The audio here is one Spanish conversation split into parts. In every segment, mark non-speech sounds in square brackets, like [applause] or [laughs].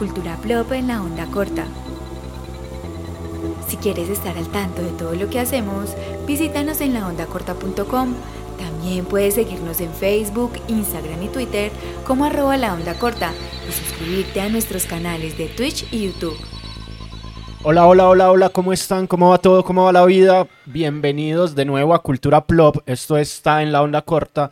Cultura Plop en la onda corta. Si quieres estar al tanto de todo lo que hacemos, visítanos en laondacorta.com. También puedes seguirnos en Facebook, Instagram y Twitter como arroba la onda corta y suscribirte a nuestros canales de Twitch y YouTube. Hola, hola, hola, hola, ¿cómo están? ¿Cómo va todo? ¿Cómo va la vida? Bienvenidos de nuevo a Cultura Plop. Esto está en la onda corta.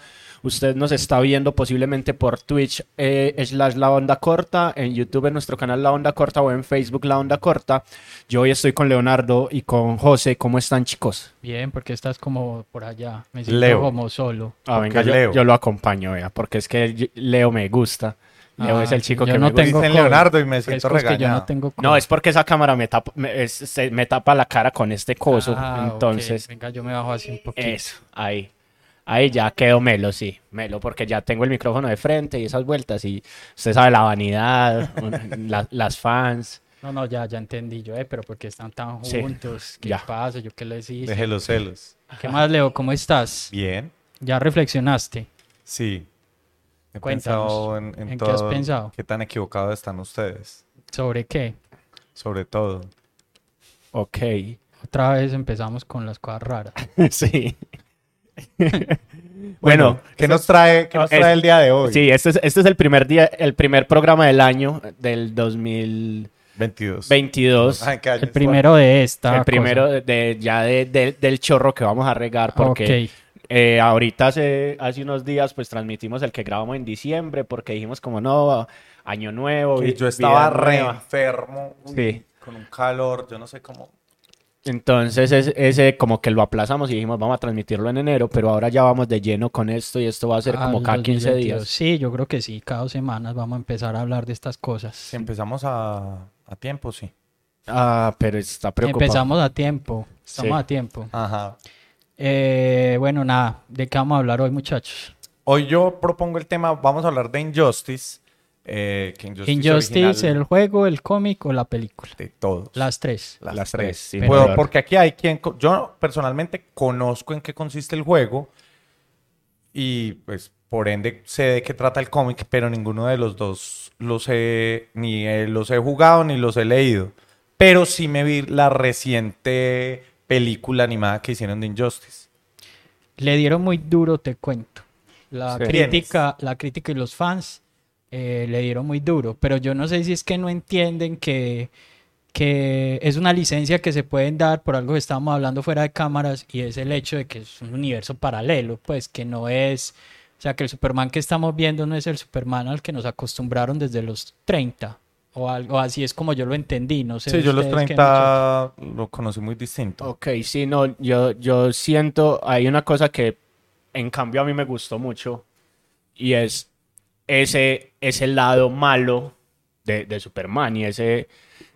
Usted nos está viendo posiblemente por Twitch eh, slash la onda corta, en YouTube en nuestro canal La Onda Corta o en Facebook La Onda Corta. Yo hoy estoy con Leonardo y con José. ¿Cómo están chicos? Bien, porque estás como por allá. Me siento Leo. como solo. Ah, venga, yo, Leo. yo lo acompaño, vea, porque es que Leo me gusta. Leo Ah, es el chico yo que no me gusta. tengo Dicen COVID. Leonardo y me siento que yo no regañado. tengo No, es porque esa cámara me tapa, me, es- se- me tapa la cara con este coso. Ah, entonces, Venga, yo me bajo así un poquito. Eso, ahí. Ahí ya quedó melo, sí. Melo, porque ya tengo el micrófono de frente y esas vueltas. Y usted sabe la vanidad, un- [laughs] la- las fans. No, no, ya, ya entendí yo, eh, pero porque están tan Sí, juntos. ¿Qué ya. pasa? ¿Yo qué les hice? Deje los celos. ¿Qué más, Leo? ¿Cómo estás? Bien. ¿Ya reflexionaste? Sí. He Cuéntanos, pensado en, en ¿en qué has pensado? ¿Qué tan equivocados están ustedes? ¿Sobre qué? Sobre todo. Ok. Otra vez empezamos con las cosas raras. [laughs] sí. [laughs] bueno, ¿qué nos trae, qué nos es- trae el día de hoy? sí, este es, este es el primer día, el primer programa del año del 2022. 22. Ay, ¿qué año El primero de esta. el primero cosa. de, de- ya de- de- del chorro que vamos a regar porque Ok. Eh, ahorita hace, hace unos días pues transmitimos el que grabamos en diciembre porque dijimos como no, año nuevo. Y yo estaba re nueva. enfermo. uy, Sí. Con un calor. Yo no sé cómo. Entonces es- ese como que lo aplazamos y dijimos vamos a transmitirlo en enero, pero ahora ya vamos de lleno con esto y esto va a ser como Al cada 15 2022. días. Sí, yo creo que sí. Cada dos semanas vamos a empezar a hablar de estas cosas. Si empezamos a, a tiempo, sí. Ah, pero está preocupado. Empezamos a tiempo. Estamos Sí. a tiempo. Ajá. Eh, bueno, nada. ¿De qué vamos a hablar hoy, muchachos? Hoy yo propongo el tema, vamos a hablar de Injustice. Eh, que Injustice, Injustice, original el juego, el cómic o la película. de todos. Las tres. Las, Las tres. tres, sí, Puedo- señor. porque aquí hay quien... Yo personalmente conozco en qué consiste el juego y pues por ende sé de qué trata el cómic, pero ninguno de los dos los he, ni eh, los he jugado ni los he leído. Pero sí me vi la reciente película animada que hicieron de Injustice. Le dieron muy duro, te cuento. La Sí. crítica, la crítica y los fans eh, le dieron muy duro. Pero yo no sé si es que no entienden que, que es una licencia que se pueden dar por algo que estábamos hablando fuera de cámaras y es el hecho de que es un universo paralelo, pues que no es, o sea, que el Superman que estamos viendo no es el Superman al que nos acostumbraron desde los 30 o algo así es como yo lo entendí, no sé. Sí, yo los ustedes qué, 30 lo conocí muy distinto. Ok, sí, no, yo, yo siento, hay una cosa que en cambio a mí me gustó mucho y es ese, ese lado malo de, de Superman y ese,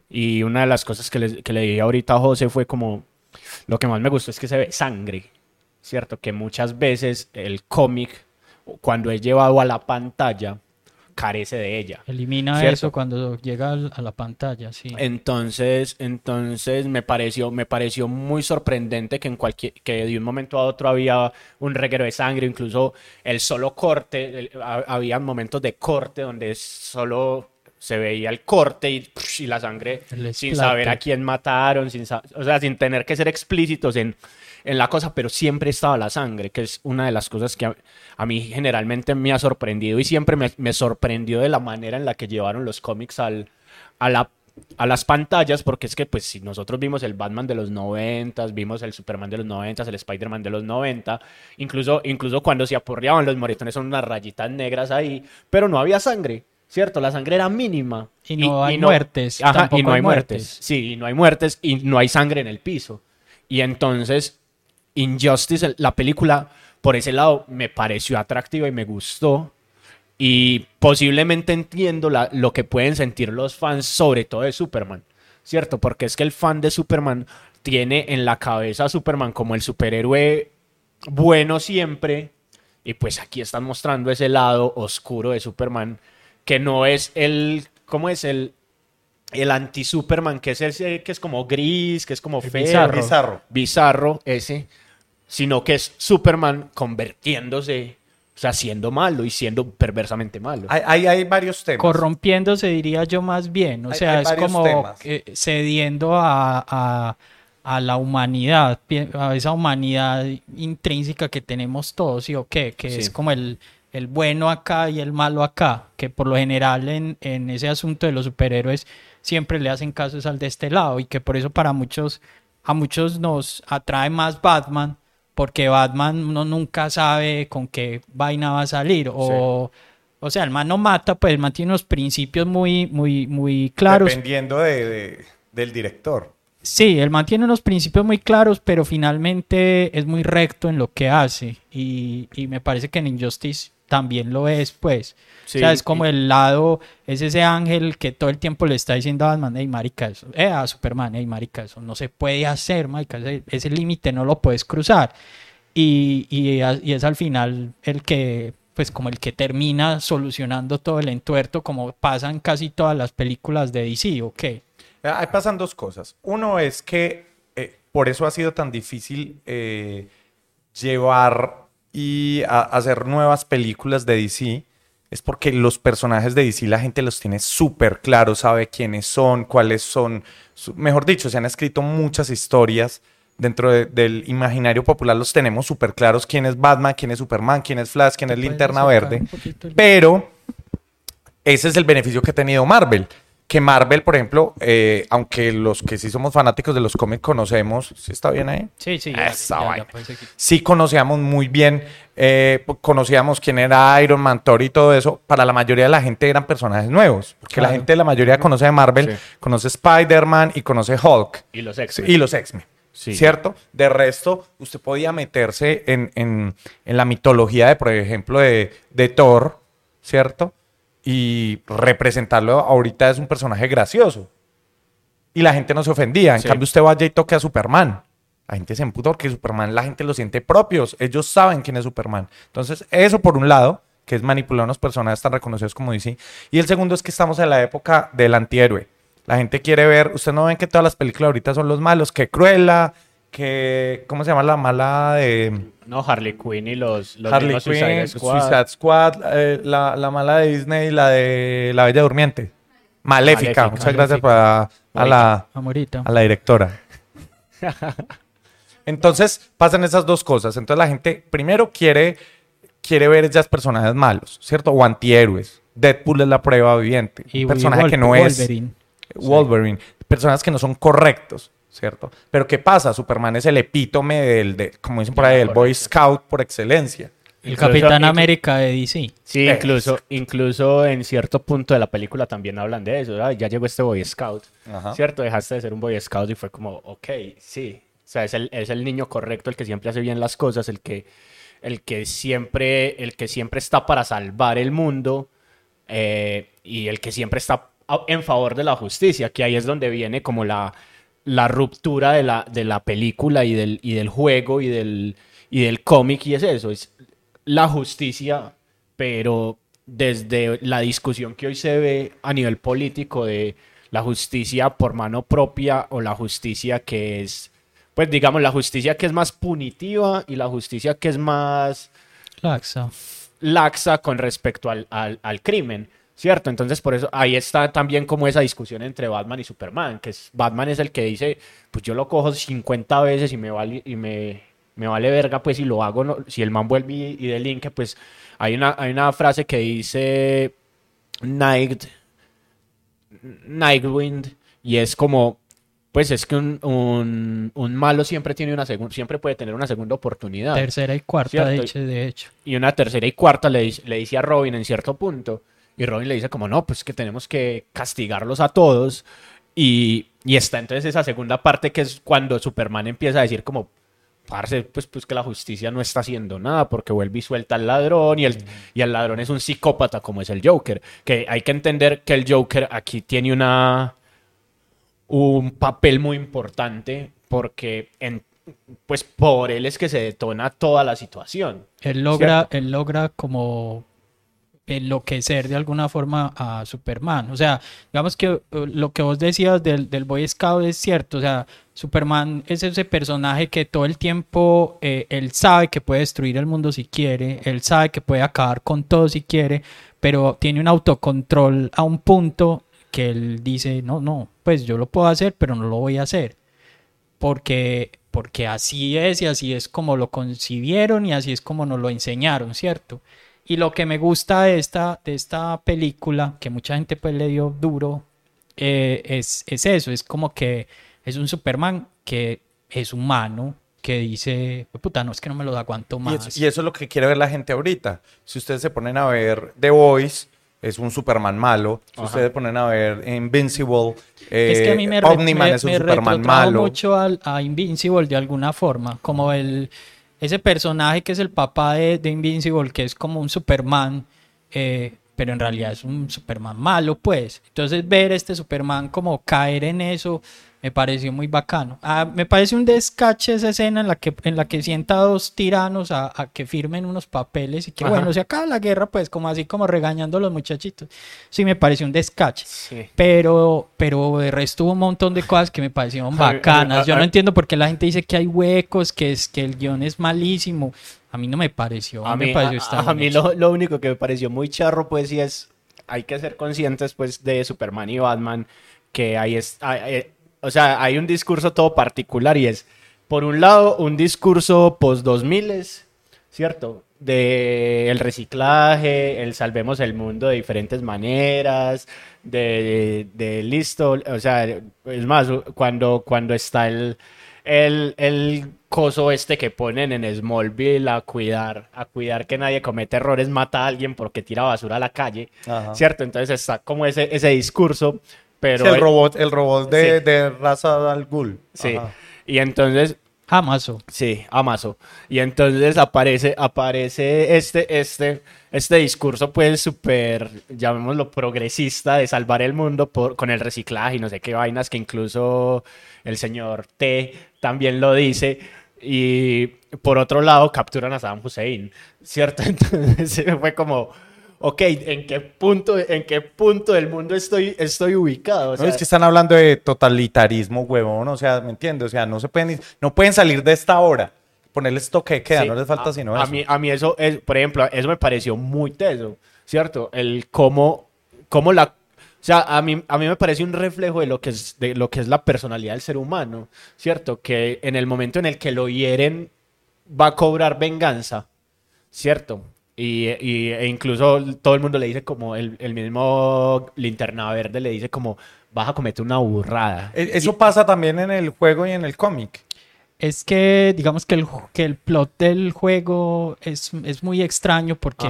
y una de las cosas que le, que le dije ahorita a José fue como, lo que más me gustó es que se ve sangre, ¿cierto? Que muchas veces el cómic, cuando es llevado a la pantalla, carece de ella. Elimina ¿Cierto? eso cuando llega a la pantalla, sí. Entonces, entonces me pareció, me pareció muy sorprendente que en cualquier, que de un momento a otro había un reguero de sangre, incluso el solo corte, el- había momentos de corte donde solo se veía el corte y, y la sangre sin saber a quién mataron, sin o sea, sin tener que ser explícitos en, en la cosa, pero siempre estaba la sangre, que es una de las cosas que a, a mí generalmente me ha sorprendido y siempre me, me sorprendió de la manera en la que llevaron los cómics al, a, la, a las pantallas, porque es que pues si nosotros vimos el Batman de los 90, vimos el Superman de los 90, el Spider-Man de los 90, incluso, incluso cuando se aporreaban los moretones son unas rayitas negras ahí, pero no había sangre. ¿Cierto? La sangre era mínima. Y no hay muertes, Ajá, y no hay hay muertes. muertes. Sí, y no hay muertes y no hay sangre en el piso. Y entonces, Injustice, la película, por ese lado, me pareció atractiva y me gustó. Y posiblemente entiendo la- lo que pueden sentir los fans, sobre todo de Superman. ¿Cierto? Porque es que el fan de Superman tiene en la cabeza a Superman como el superhéroe bueno siempre. Y pues aquí están mostrando ese lado oscuro de Superman, que no es el, ¿cómo es? El, el anti-Superman, que es ese que es como gris, que es como El feo, bizarro. Bizarro. bizarro ese, sino que es Superman convirtiéndose O sea, siendo malo y siendo perversamente malo. Hay, hay, hay varios temas. Corrompiéndose, diría yo más bien. O Hay- sea, hay es como eh, cediendo a, a- a la humanidad, a esa humanidad intrínseca que tenemos todos, ¿sí o qué? Que Sí. es como el, el bueno acá y el malo acá, que por lo general en, en ese asunto de los superhéroes siempre le hacen caso es al de este lado y que por eso para muchos, a muchos nos atrae más Batman, porque Batman uno nunca sabe con qué vaina va a salir o... O sea, el man no mata, pues el man tiene unos principios muy, muy, muy claros. Dependiendo de, de- del director. Sí, el man tiene unos principios muy claros, pero finalmente es muy recto en lo que hace. Y, y me parece que en Injustice también lo es, pues. Sí, o sea, es como y- el lado, es ese ángel que todo el tiempo le está diciendo a Batman, hey, marica, eso, eh, a Superman, hey, marica, eso no se puede hacer, marica, ese, ese límite no lo puedes cruzar. Y, y, y es al final el que, pues como el que termina solucionando todo el entuerto, como pasa en casi todas las películas de DC, ¿o qué? Eh, Ahí pasan dos cosas. Uno es que eh, por eso ha sido tan difícil eh, llevar y a- hacer nuevas películas de DC. Es porque los personajes de DC la gente los tiene súper claros, sabe quiénes son, cuáles son. mejor dicho, se han escrito muchas historias dentro de- del imaginario popular. Los tenemos súper claros quién es Batman, quién es Superman, quién es Flash, quién es ¿Puedes Linterna Verde. el- Pero ese es el beneficio que ha tenido Marvel. Que Marvel, por ejemplo, eh, aunque los que sí somos fanáticos de los cómics conocemos, ¿sí está bien ahí? Sí, sí, ya, Esa ya, vaina. Sí conocíamos muy bien, eh, conocíamos quién era Iron Man, Thor y todo eso. Para la mayoría de la gente eran personajes nuevos. Porque la gente, la mayoría conoce de Marvel, Sí. conoce Spider-Man y conoce Hulk. Y los ex. Y los X-Men. Sí. ¿Cierto? De resto, usted podía meterse en, en- en la mitología de, por ejemplo, de, de Thor, ¿cierto? Y representarlo ahorita es un personaje gracioso. Y la gente no se ofendía. En Sí. cambio, usted vaya y toque a Superman. La gente se emputa porque Superman la gente lo siente propios. Ellos saben quién es Superman. Entonces, eso por un lado, que es manipular a unos personajes tan reconocidos como DC. Y el segundo es que estamos en la época del antihéroe. La gente quiere ver, usted no ven que todas las películas ahorita son los malos, que Cruella, que, ¿cómo se llama la mala de No, Harley Quinn y los, los Harley Quinn, Suicide Suicide Squad. Squad, eh, la, la mala de Disney, la de La Bella Durmiente? Maléfica. Maléfica. Muchas gracias para, a, la, Amorita. a la directora. [laughs] Entonces pasan esas dos cosas. Entonces la gente primero quiere, quiere ver ya personajes malos, ¿cierto? O antihéroes. Deadpool es la prueba viviente. Y personaje que no es Wolverine. Wolverine. Personas que no son correctos, ¿cierto? Pero ¿qué pasa? Superman es el epítome del, de, como dicen por ahí, el Boy Scout por excelencia. El Incluso- Capitán América de DC. Sí, Eh, incluso, incluso en cierto punto de la película también hablan de eso. ¿verdad? Ya llegó este Boy Scout, Ajá. ¿cierto? Dejaste de ser un Boy Scout y fue como, ok, sí. O sea, es el, es el niño correcto, el que siempre hace bien las cosas, el que, el que, siempre, el que siempre está para salvar el mundo eh, y el que siempre está en favor de la justicia, que ahí es donde viene como la, la ruptura de la, de la película y del, y del juego y del, y del cómic, y es eso, es la justicia, pero desde la discusión que hoy se ve a nivel político de la justicia por mano propia o la justicia que es, pues digamos, la justicia que es más punitiva y la justicia que es más Laxa. laxa con respecto al, al- al crimen, ¿cierto? Entonces, por eso ahí está también como esa discusión entre Batman y Superman, que es, Batman es el que dice, pues yo lo cojo 50 veces y me vale, y me, me vale verga, pues si lo hago, no- si el man vuelve y, y delinque, pues hay una, hay una frase que dice Night, Nightwind, y es como, pues es que un, un, un malo siempre tiene una segunda, siempre puede tener una segunda oportunidad Tercera y cuarta, de hecho, de hecho. y una tercera y cuarta le, dice- le dice a Robin en cierto punto. Y Robin le dice como, no, pues que tenemos que castigarlos a todos. Y, y está entonces esa segunda parte que es cuando Superman empieza a decir como, parce, pues, pues que la justicia no está haciendo nada porque vuelve y suelta al ladrón y el, y el ladrón es un psicópata como es el Joker. Que hay que entender que el Joker aquí tiene una un papel muy importante porque en, pues por él es que se detona toda la situación. Él logra, él logra como enloquecer de alguna forma a Superman. O sea, digamos que uh, lo que vos decías del, del Boy Scout es cierto. O sea, Superman es ese personaje que todo el tiempo eh, él sabe que puede destruir el mundo si quiere, él sabe que puede acabar con todo si quiere, pero tiene un autocontrol a un punto que él dice, no, no, pues yo lo puedo hacer, pero no lo voy a hacer. Porque, porque así es y así es como lo concibieron y así es como nos lo enseñaron, ¿cierto? Y lo que me gusta de esta, de esta película, que mucha gente pues le dio duro, eh, es, es eso, es como que es un Superman que es humano, que dice, puta, no es que no me lo aguanto Y más. eso, y eso es lo que quiere ver la gente ahorita. Si ustedes se ponen a ver The Voice, es un Superman malo. Si Ajá. ustedes se ponen a ver Invincible, eh, es que a mí me, Omni-Man me- es un me Superman malo. mucho al- a Invincible de alguna forma, como el ese personaje que es el papá de, Invincible, que es como un Superman, eh, pero en realidad es un Superman malo, pues. Entonces ver este Superman como caer en eso me pareció muy bacano. Ah, me parece un descache esa escena en la que, en la que sienta a dos tiranos a, a que firmen unos papeles y que Ajá. bueno, se acaba la guerra, pues como así como regañando a los muchachitos. Sí, me pareció un descache. Sí. Pero, pero de resto hubo un montón de cosas que me parecieron [laughs] bacanas. Yo no entiendo por qué la gente dice que hay huecos, que es que el guion es malísimo. A mí no me pareció. A me mí, pareció a- a mí lo, lo único que me pareció muy charro, pues sí es, hay que ser conscientes, pues, de Superman y Batman, que ahí es, hay- hay- o sea, hay un discurso todo particular y es, por un lado, un discurso post-2000, ¿cierto? De el reciclaje, el salvemos el mundo de diferentes maneras, de, de, de listo, o sea, es más, cuando, cuando está el, el, el coso este que ponen en Smallville a cuidar, a cuidar que nadie comete errores, mata a alguien porque tira basura a la calle, Ajá. ¿cierto? Entonces está como ese, ese discurso, pero... Sí, el robot, el robot de, Sí. de raza al Ghul. Sí, Ajá. y entonces Amazo. Sí, Amazo. Y entonces aparece, aparece este, este, este discurso, pues, súper, llamémoslo, progresista de salvar el mundo por, con el reciclaje y no sé qué vainas, que incluso el señor T también lo dice. Y por otro lado, capturan a Saddam Hussein, ¿cierto? [laughs] Entonces fue como, ok, ¿en qué punto, en qué punto del mundo estoy, estoy ubicado? O No, es que están hablando de totalitarismo, huevón. O sea, ¿me entiendes? O sea, no se pueden, no pueden salir de esta hora. Ponerles toque de queda, Sí, no les falta a, sino a eso. Mí, a mí eso, es, por ejemplo, eso me pareció muy teso, ¿cierto? El cómo, cómo la... O sea, a mí, a mí me parece un reflejo de lo, que es, de lo que es la personalidad del ser humano, ¿cierto? Que en el momento en el que lo hieren va a cobrar venganza, ¿cierto? Y, y- e incluso todo el mundo le dice como, el, el mismo linterna verde le dice como, vas a cometer una burrada. E- Eso pasa también en el juego y en el cómic. Es que, digamos que el, que el plot del juego es, es muy extraño porque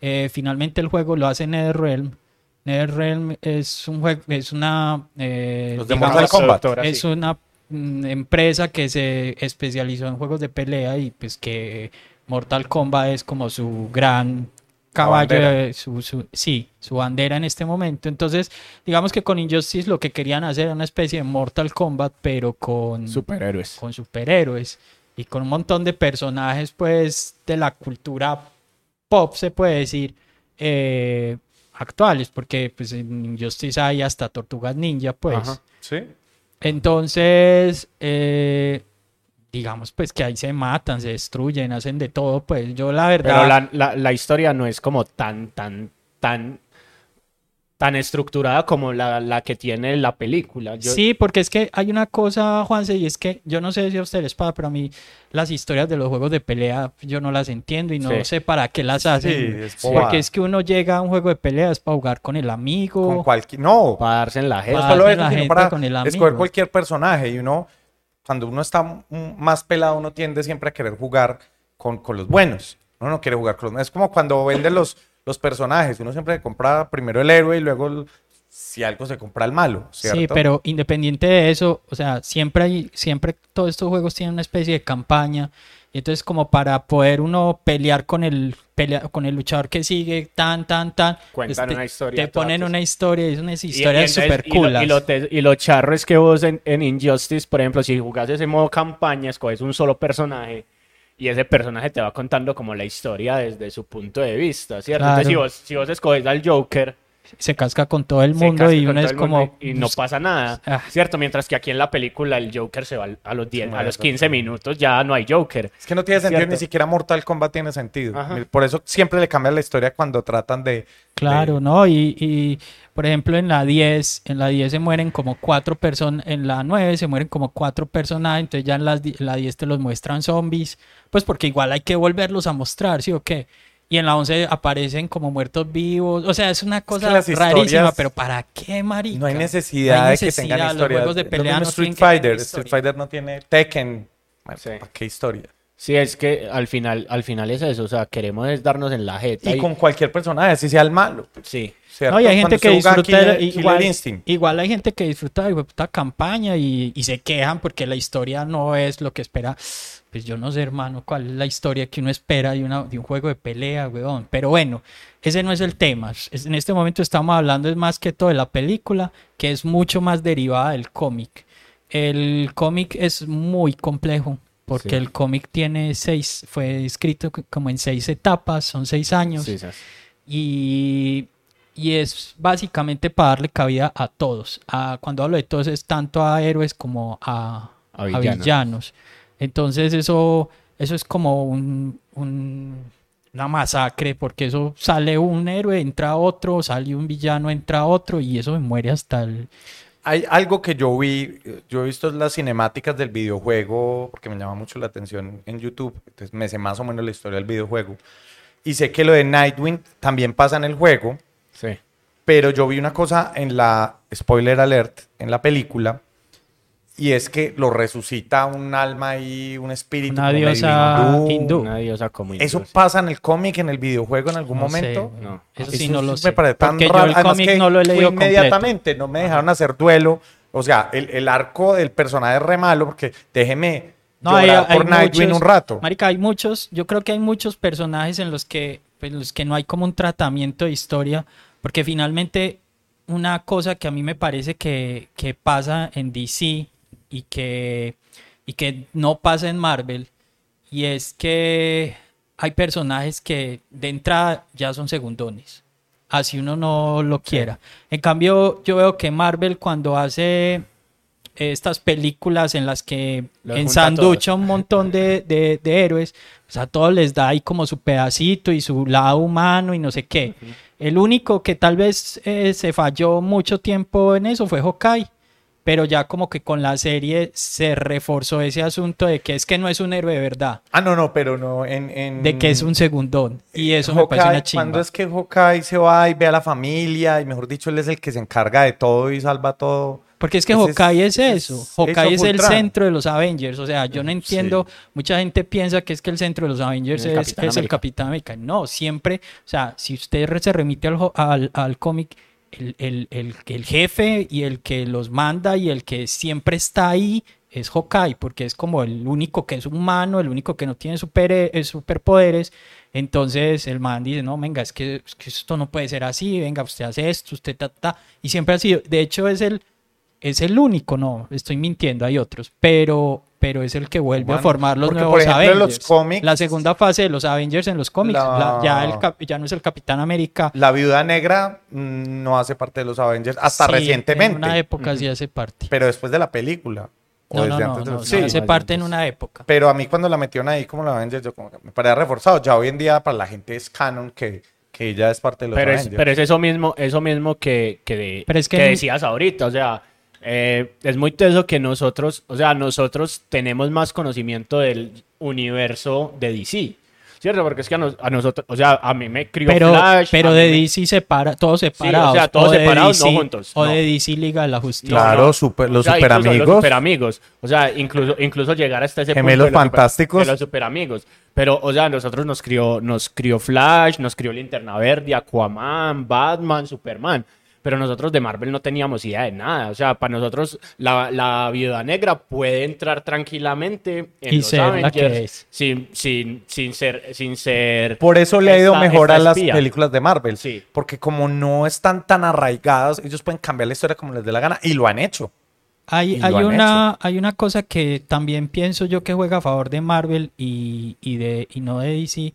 eh, finalmente el juego lo hace NetherRealm. NetherRealm es un juego, es una, eh, Los de digamos, Mortal Kombat. Es sí. una mm, empresa que se especializó en juegos de pelea y pues que Mortal Kombat es como su gran caballo, su, su- sí, su bandera en este momento. Entonces, digamos que con Injustice lo que querían hacer era una especie de Mortal Kombat, pero con Superhéroes. con superhéroes y con un montón de personajes, pues, de la cultura pop, se puede decir, eh, actuales, porque pues en Injustice hay hasta Tortugas Ninja, pues. Ajá. Sí. Entonces, eh, digamos, pues que ahí se matan, se destruyen, hacen de todo, pues yo la verdad... Pero la, la, la historia no es como tan, tan, tan, tan estructurada como la, la que tiene la película. Yo- Sí, porque es que hay una cosa, Juanse, y es que yo no sé si a usted les pasa, pero a mí las historias de los juegos de pelea yo no las entiendo y no Sí. sé para qué las hacen. Sí, es porque es que uno llega a un juego de pelea es para jugar con el amigo. Con cualquier. No, Para darse en la no jeta. Pa- solo darse eso, la sino jeta para con el escoger amigo. cualquier personaje. Y uno, cuando uno está más pelado, uno tiende siempre a querer jugar con, con los buenos. Uno no quiere jugar con los Es como cuando venden los, los personajes. Uno siempre compra primero el héroe y luego, el- si algo, se compra el malo. ¿cierto? Sí, pero independiente de eso, o sea, siempre hay, siempre todos estos juegos tienen una especie de campaña. Y entonces como para poder uno pelear con el pelea- con el luchador que sigue, tan, tan, tan, Cuentan te- una historia Te ponen una historia, y es historias entonces- súper cool. Y, lo, te- y lo charro es que vos en, en Injustice, por ejemplo, si jugás ese modo campaña, escoges un solo personaje y ese personaje te va contando como la historia desde su punto de vista, ¿cierto? Claro. Entonces, si vos, si vos escoges al Joker, Se casca con todo el mundo y uno es como... y, no pasa nada, Ah. ¿cierto? Mientras que aquí en la película el Joker se va a los 10, a los rápido. 15 minutos ya no hay Joker. Es que no tiene sentido, Cierto. ni siquiera Mortal Kombat tiene sentido. Ajá. Por eso siempre le cambian la historia cuando tratan de... Claro, de- ¿no? Y, y, por ejemplo, en la 10, en la 10 se mueren como cuatro personas, en la 9 se mueren como cuatro personajes, entonces ya en las di- la 10 te los muestran zombies, pues porque igual hay que volverlos a mostrar, ¿sí o qué? Y en la 11 aparecen como muertos vivos, o sea, es una cosa rarísima, historias- pero ¿para qué, marica? No hay necesidad, No hay de que tengan los historia. juegos de pelea no Street Fighter. Street Fighter no tiene Tekken. Sí. ¿Para qué historia? Sí, es que al final, al final es eso, o sea, queremos es darnos en la jeta. Y con cualquier personaje, así sea el malo. Sí, ¿cierto? No, y hay gente Cuando que disfruta, Killer- igual, Killer Instinct. igual hay gente que disfruta de puta campaña y, y se quejan porque la historia no es lo que espera. Pues yo no sé, hermano, cuál es la historia que uno espera de, una, de un juego de pelea, weón. Pero bueno, ese no es el tema. Es- en este momento estamos hablando es más que todo de la película, que es mucho más derivada del cómic. El cómic es muy complejo. Porque Sí. el cómic tiene seis, fue escrito como en seis etapas, son seis años sí, y, y es básicamente para darle cabida a todos. A, cuando hablo de todos es tanto a héroes como a, A a villanos. Entonces eso, eso es como un, un- una masacre porque eso sale un héroe, entra otro, sale un villano, entra otro y eso me muere hasta el... Hay algo que yo vi, yo he visto las cinemáticas del videojuego, porque me llama mucho la atención en YouTube, entonces me sé más o menos la historia del videojuego. Y sé que lo de Nightwing también pasa en el juego, Sí. pero yo vi una cosa en la, spoiler alert, en la película, y es que lo resucita un alma y un espíritu. Una diosa hindú. Una diosa como ¿Eso hindú, sí. pasa en el cómic, en el videojuego en algún No sé, momento? güey. No. Eso Eso sí no lo me sé. parece tan Porque yo raro. el Además cómic que no lo he leído completo. inmediatamente, no me dejaron hacer duelo. O sea, el, el arco del personaje es re malo porque déjeme No, hay, llorar hay por Nightwing muchos- un rato. Marica, hay muchos, yo creo que hay muchos personajes en los que, pues, los que no hay como un tratamiento de historia, porque finalmente una cosa que a mí me parece que, que pasa en DC y que, y que no pasa en Marvel, y es que hay personajes que de entrada ya son segundones, así uno no lo quiera. En cambio, yo veo que Marvel cuando hace estas películas en las que Los ensanducha un montón de, de- de héroes, pues a todos les da ahí como su pedacito y su lado humano y no sé qué. El único que tal vez eh, se falló mucho tiempo en eso fue Hawkeye, pero ya como que con la serie se reforzó ese asunto de que es que no es un héroe de verdad, Ah, no, no, pero no. En, en- de que es un segundón. Y eso me parece Hawkeye, una chimba. Cuando es que Hawkeye se va y ve a la familia, y mejor dicho, él es el que se encarga de todo y salva todo. Porque es que Ese es- Hawkeye es, ese eso. es Hawkeye es of el centro de los Avengers. O sea, yo no entiendo. Mucha gente piensa que es que el centro de los Avengers El es, Capitán es el. Capitán América. No, siempre. O sea, si usted se remite al, al, al cómic, el, el, el, el jefe y el que los manda y el que siempre está ahí es Hawkeye, porque es como el único que es humano, el único que no tiene super, eh, superpoderes. Entonces el man dice, no, venga, es que, es que esto no puede ser así, venga, usted hace esto, usted ta, ta. Y siempre ha sido, de hecho es el, es el único, no, estoy mintiendo, hay otros, pero, pero es el que vuelve a Bueno, formar los porque, nuevos por ejemplo, en los Avengers. cómics- la segunda fase de los Avengers en los cómics, La- la- ya, el ya no es el Capitán América. La viuda negra mm, no hace parte de los Avengers hasta Sí, recientemente. En una época sí hace parte. Pero después de la película. o No, no, desde no, antes de no, los- no, Sí, hace parte en una época. Pero a mí cuando la metieron ahí como la Avengers, yo como que me parecía reforzado. Ya hoy en día para la gente es canon que, que ella es parte de los Pero es, Avengers. pero es eso mismo, eso mismo que, que, de- Pero es que que decías ahorita, o sea, eh, es muy teso que nosotros, o sea, nosotros tenemos más conocimiento del universo de DC, ¿cierto? Porque es que a, nos- a nosotros, o sea, a mí me crió Pero, Flash, pero de mí me- DC separa, todos separados. sea, todos o de separados, no DC juntos, O no. de DC Liga de la Justicia. Claro, super- los o sea, incluso superamigos. Los superamigos. O sea, incluso, incluso llegar hasta ese Gemelos punto de los super- fantásticos. de los superamigos. Pero, o sea, nosotros nos crió, nos crió Flash, nos crió Linterna Verde, Aquaman, Batman, Superman. Pero nosotros de Marvel no teníamos idea de nada. O sea, para nosotros la, la Viuda Negra puede entrar tranquilamente en Y los ser la que Avengers es. sin, sin, sin ser... Sin ser Por eso le ha ido mejor a las películas de Marvel. Sí. Porque como no están tan arraigadas, ellos pueden cambiar la historia como les dé la gana y lo han hecho. Hay, hay una, hay una cosa que también pienso yo que juega a favor de Marvel y, y de, y no de DC.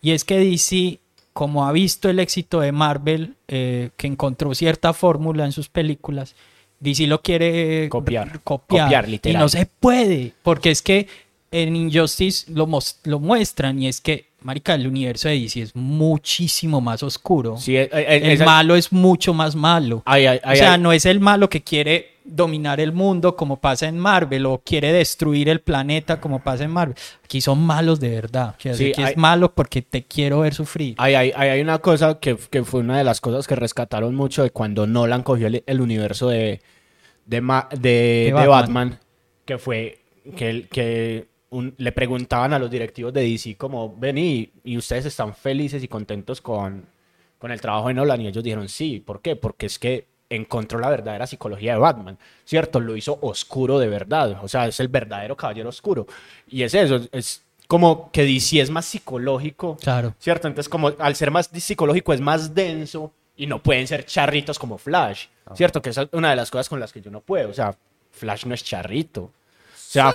Y es que DC, como ha visto el éxito de Marvel, eh, que encontró cierta fórmula en sus películas, DC lo quiere Copiar. copiar, Copiar, y literal. no se puede, porque es que en Injustice lo, lo muestran y es que, marica, el universo de DC es muchísimo más oscuro. Sí, eh, eh, el malo es mucho más malo. Ay, ay, ay, o sea, no es el malo que quiere dominar el mundo como pasa en Marvel o quiere destruir el planeta como pasa en Marvel. Aquí son malos de verdad. O sea, Sí, aquí hay- es malo porque te quiero ver sufrir. Hay, hay, una cosa que, que fue una de las cosas que rescataron mucho de cuando Nolan cogió el, el universo de, de, Ma- de- de Batman. Batman. que fue que, el- que un- le preguntaban a los directivos de DC como, ven y, y ustedes están felices y contentos con, con el trabajo de Nolan y ellos dijeron sí, ¿por qué? Porque es que encontró la verdadera psicología de Batman, ¿cierto? Lo hizo oscuro de verdad, o sea, es el verdadero caballero oscuro. Y es eso, es como que DC es más psicológico Claro. ¿Cierto? Entonces, como al ser más psicológico es más denso y no pueden ser charritos como Flash, ¿cierto? Que es una de las cosas con las que yo no puedo. O sea, Flash no es charrito. O sea,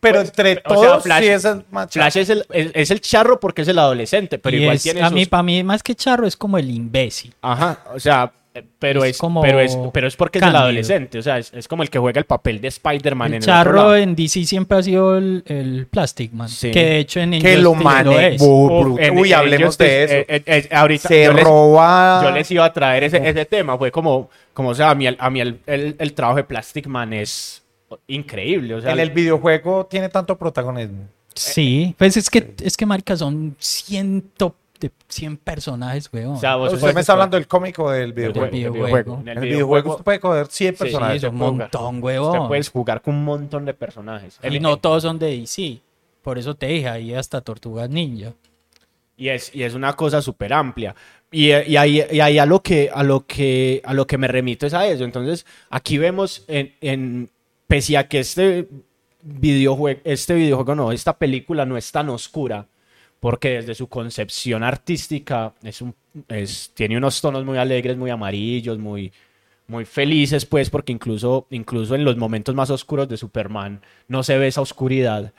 Pero entre o sea, todos, Flash, sí, es más Flash es el, es, es el charro porque es el adolescente, pero Y igual es- tiene a mí, sus- para mí, más que charro, es como el imbécil. Ajá, o sea, pero Es es, como pero es, pero es porque es el adolescente. O sea, es, es como el que juega el papel de Spider-Man en El el otro charro lado. en DC siempre ha sido el, el Plastic Man. Sí. Que de hecho en Que lo Injustice mane- es. bu- Uf, bruto. en- Uy, en hablemos de eso. eh, eh, eh, ahorita Se yo les- roba. Yo les iba a traer ese, ese tema, fue como, como, o sea, a mí, el, a mí el, el- el trabajo de Plastic Man es increíble, o sea, en el videojuego tiene tanto protagonismo. Sí, pues es que, es que marica, son ciento de 100 personajes, weón. o sea, vos ¿Usted me está hablando del cómic o del videojuego? del videojuego. videojuego. En el videojuego usted puede coger 100 Sí, personajes. sí, es un montón, huevón. Usted puedes jugar con un montón de personajes. y El- no todos son de DC. Por eso te dije, ahí hasta Tortugas Ninja. Y es, y es una cosa súper amplia. Y, y ahí, y ahí a, lo que, a, lo que, a lo que me remito es a eso. Entonces, aquí vemos, en, en- pese a que este videojuego, este videojuego no, esta película no es tan oscura, porque desde su concepción artística es un, es, tiene unos tonos muy alegres, muy amarillos, muy, muy felices, pues, porque incluso, incluso en los momentos más oscuros de Superman no se ve esa oscuridad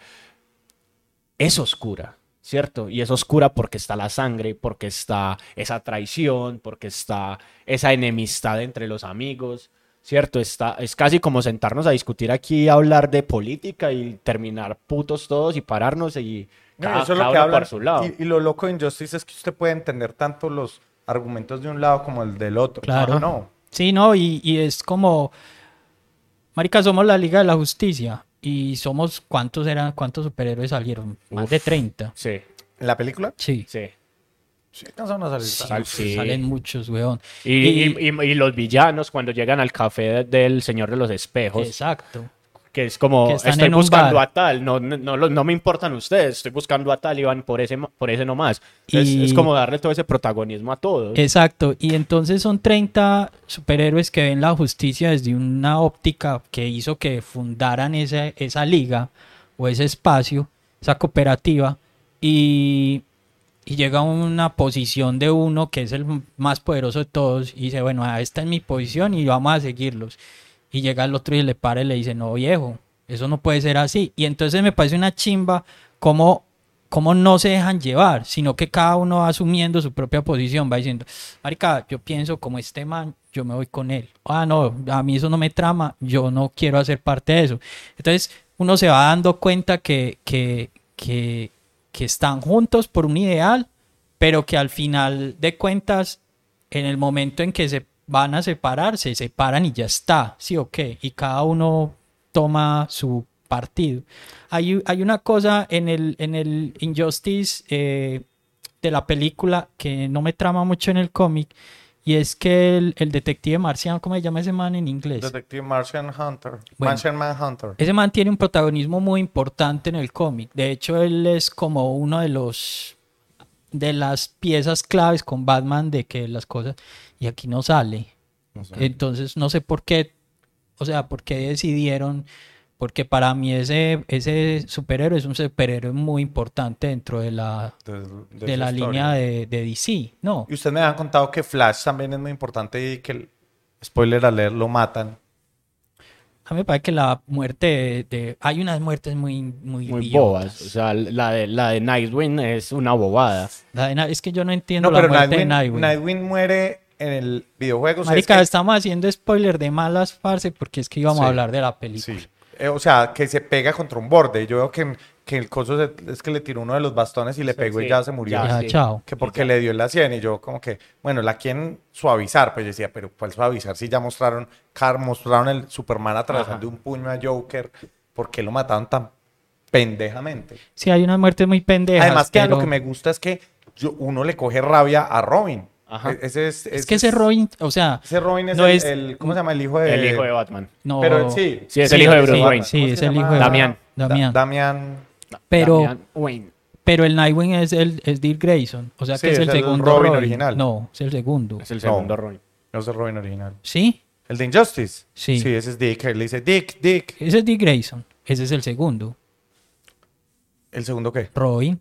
es oscura, ¿cierto? Y es oscura porque está la sangre, porque está esa traición, porque está esa enemistad entre los amigos, ¿cierto? Está, es casi como sentarnos a discutir aquí, a hablar de política y terminar putos todos y pararnos y No, cada, eso es cada lo que uno hablan. por su lado. Y, y lo loco de Injustice es que usted puede entender tanto los argumentos de un lado como el del otro. Claro. No. Sí, no, y, y es como. Marica, somos la Liga de la Justicia. Y somos. ¿Cuántos eran? ¿Cuántos superhéroes salieron? Más Uf. de 30. Sí, ¿En la película? Sí. sí. Sí, alcanzaron a salir. Sal- sí. Salen muchos, weón. Y, y- y- y los villanos cuando llegan al café de- del Señor de los Espejos, Exacto. que es como, Que están estoy en un buscando bar. a tal, no, no, no, lo- no me importan ustedes, estoy buscando a tal y van por ese, ma- por ese nomás. Es, Y- es como darle todo ese protagonismo a todos. Exacto. Y entonces son 30 superhéroes que ven la justicia desde una óptica que hizo que fundaran esa, esa liga o ese espacio, esa cooperativa. Y, y llega a una posición de uno que es el más poderoso de todos y dice, bueno, ah, esta es mi posición y vamos a seguirlos. Y llega el otro y le para y le dice, no viejo, eso no puede ser así. Y entonces me parece una chimba como, como no se dejan llevar, sino que cada uno va asumiendo su propia posición, va diciendo, marica, yo pienso como este man, yo me voy con él. Ah, no, a mí eso no me trama, yo no quiero hacer parte de eso. Entonces uno se va dando cuenta que, que, que, que están juntos por un ideal, pero que al final de cuentas, en el momento en que se van a separar, se separan y ya está, sí o qué, y cada uno toma su partido. Hay, hay una cosa en el, en el Injustice eh, de la película que no me trama mucho en el cómic, y es que el, el detective marciano, ¿cómo se llama ese man en inglés? Detective Martian Hunter. Bueno. Martian Manhunter. Ese man tiene un protagonismo muy importante en el cómic. De hecho, él es como uno de los de las piezas claves con Batman de que las cosas y aquí no sale. No sé. Entonces no sé por qué, o sea, por qué decidieron, porque para mí ese ese superhéroe es un superhéroe muy importante dentro de la de, de, de su la línea de, de DC, ¿no? Y usted me han contado que Flash también es muy importante y que, el- spoiler alert, lo matan. A mí me parece que la muerte de... de- hay unas muertes muy, muy, bobas. O sea, la de, la de Nightwing es una bobada. La de Na- es que yo no entiendo No, la pero muerte Nightwing, de Nightwing. Nightwing muere en el videojuego. o sea, es Marica, que- estamos haciendo spoiler de malas, parce, porque es que íbamos Sí. a hablar de la película. Sí. Eh, o sea, que se pega contra un borde. Yo veo que, que el coso se- es que le tiró uno de los bastones y le pegó y ya se murió. Ya, Ya, sí. chao. Que porque le dio en la sien y yo como que, bueno, la quieren suavizar. Pues yo decía, pero ¿cuál suavizar? Si ya mostraron, car mostraron el Superman atravesando un puño a Joker. ¿Por qué lo mataron tan pendejamente? Sí, hay unas muertes muy pendejas. Además que pero- lo que me gusta es que yo- uno le coge rabia a Robin. Ajá. E- Ese es, Es que ese Robin, o sea, Ese Robin es, no el, es- el- ¿cómo se llama? El hijo de... El hijo de Batman. no... Pero sí. Sí, es el hijo de Bruce sí, Wayne. Sí, ¿Cómo es el hijo de Damián. Damián. Da- Damián. Pero, Damian Wayne. pero el Nightwing es, el, es Dick Grayson. O sea Sí, que es, es el el segundo Robin Robin. original. No, es el segundo. Es el No. segundo Robin. No es el Robin original. ¿Sí? ¿El de Injustice? Sí. Sí, ese es Dick. Él le dice, Dick, Dick. Ese es Dick Grayson. Ese es el segundo. ¿El segundo qué? Robin.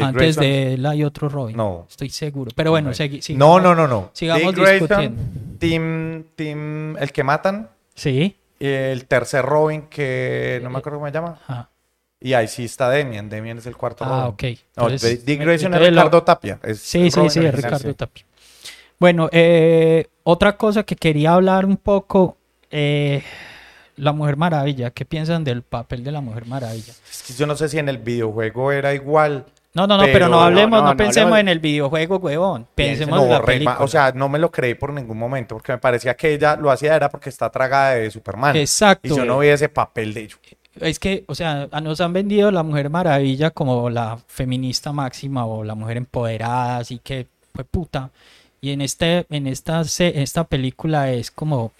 Dick Antes Grayson. de él hay otro Robin. No. Estoy seguro. Pero bueno, segui- No, sigamos. no, no, no. sigamos Dick Grayson, discutiendo. Team, team, el que matan. Sí. y El tercer Robin, que no me acuerdo cómo se llama. Ajá. Y ahí sí está Demian. Demian es el cuarto Ah, Robin. ok. No, Entonces, Dick Grayson es entonces Ricardo Tapia. es Sí, sí, Robin sí, es original, Ricardo. Tapia. Bueno, eh, otra cosa que quería hablar un poco, eh, la Mujer Maravilla. ¿Qué piensan del papel de la Mujer Maravilla? Es que yo no sé si en el videojuego era igual. No, no, no, pero, Pero no hablemos, no, no, no pensemos en el videojuego, huevón. Pensemos No, en la película. o sea, no me lo creí por ningún momento, porque me parecía que ella lo hacía era porque está tragada de Superman. Exacto. Y yo no vi ese papel de ello. Es que, o sea, nos han vendido la Mujer Maravilla como la feminista máxima o la mujer empoderada, así que fue puta. Y en este, en esta, esta película es como,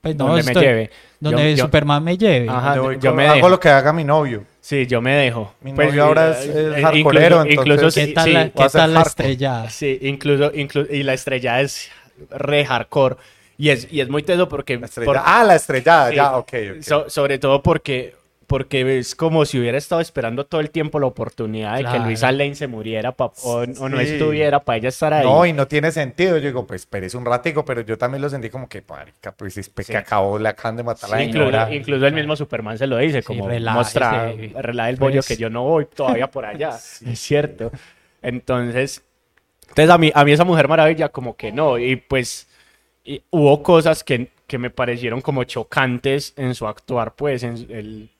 pues no, donde me estoy- lleve. donde Yo- yo- Superman me lleve. Ajá, yo me hago dejo. lo que haga mi novio. Sí, yo me dejo. Mi novio ahora es- es eh, hardcoreero, incluso, incluso entonces- ¿Qué sí, tal, sí, la, qué tal la estrellada? sí, incluso, inclu- y la estrella es re hardcore. Y es, y es muy teso porque... La estrella- por- Ah, la estrellada, Sí. ya, ok. ok. so- sobre todo porque, porque es como si hubiera estado esperando todo el tiempo la oportunidad de que Luisa Lane se muriera pa- o, o no Sí. estuviera para ella estar ahí. No, y no tiene sentido. Yo digo, pues espérese un ratico, pero yo también lo sentí como que, marica, pues es Sí. que acabó, le acaban de matar a la Sí, incluso, señora. incluso el mismo Superman se lo dice, como relájese. mostrar, relaja el bollo Pues- que yo no voy todavía por allá, [laughs] es cierto. Entonces, entonces a, mí, a mí esa Mujer Maravilla como que no, y pues y hubo cosas que, que me parecieron como chocantes en su actuar, pues, en, el-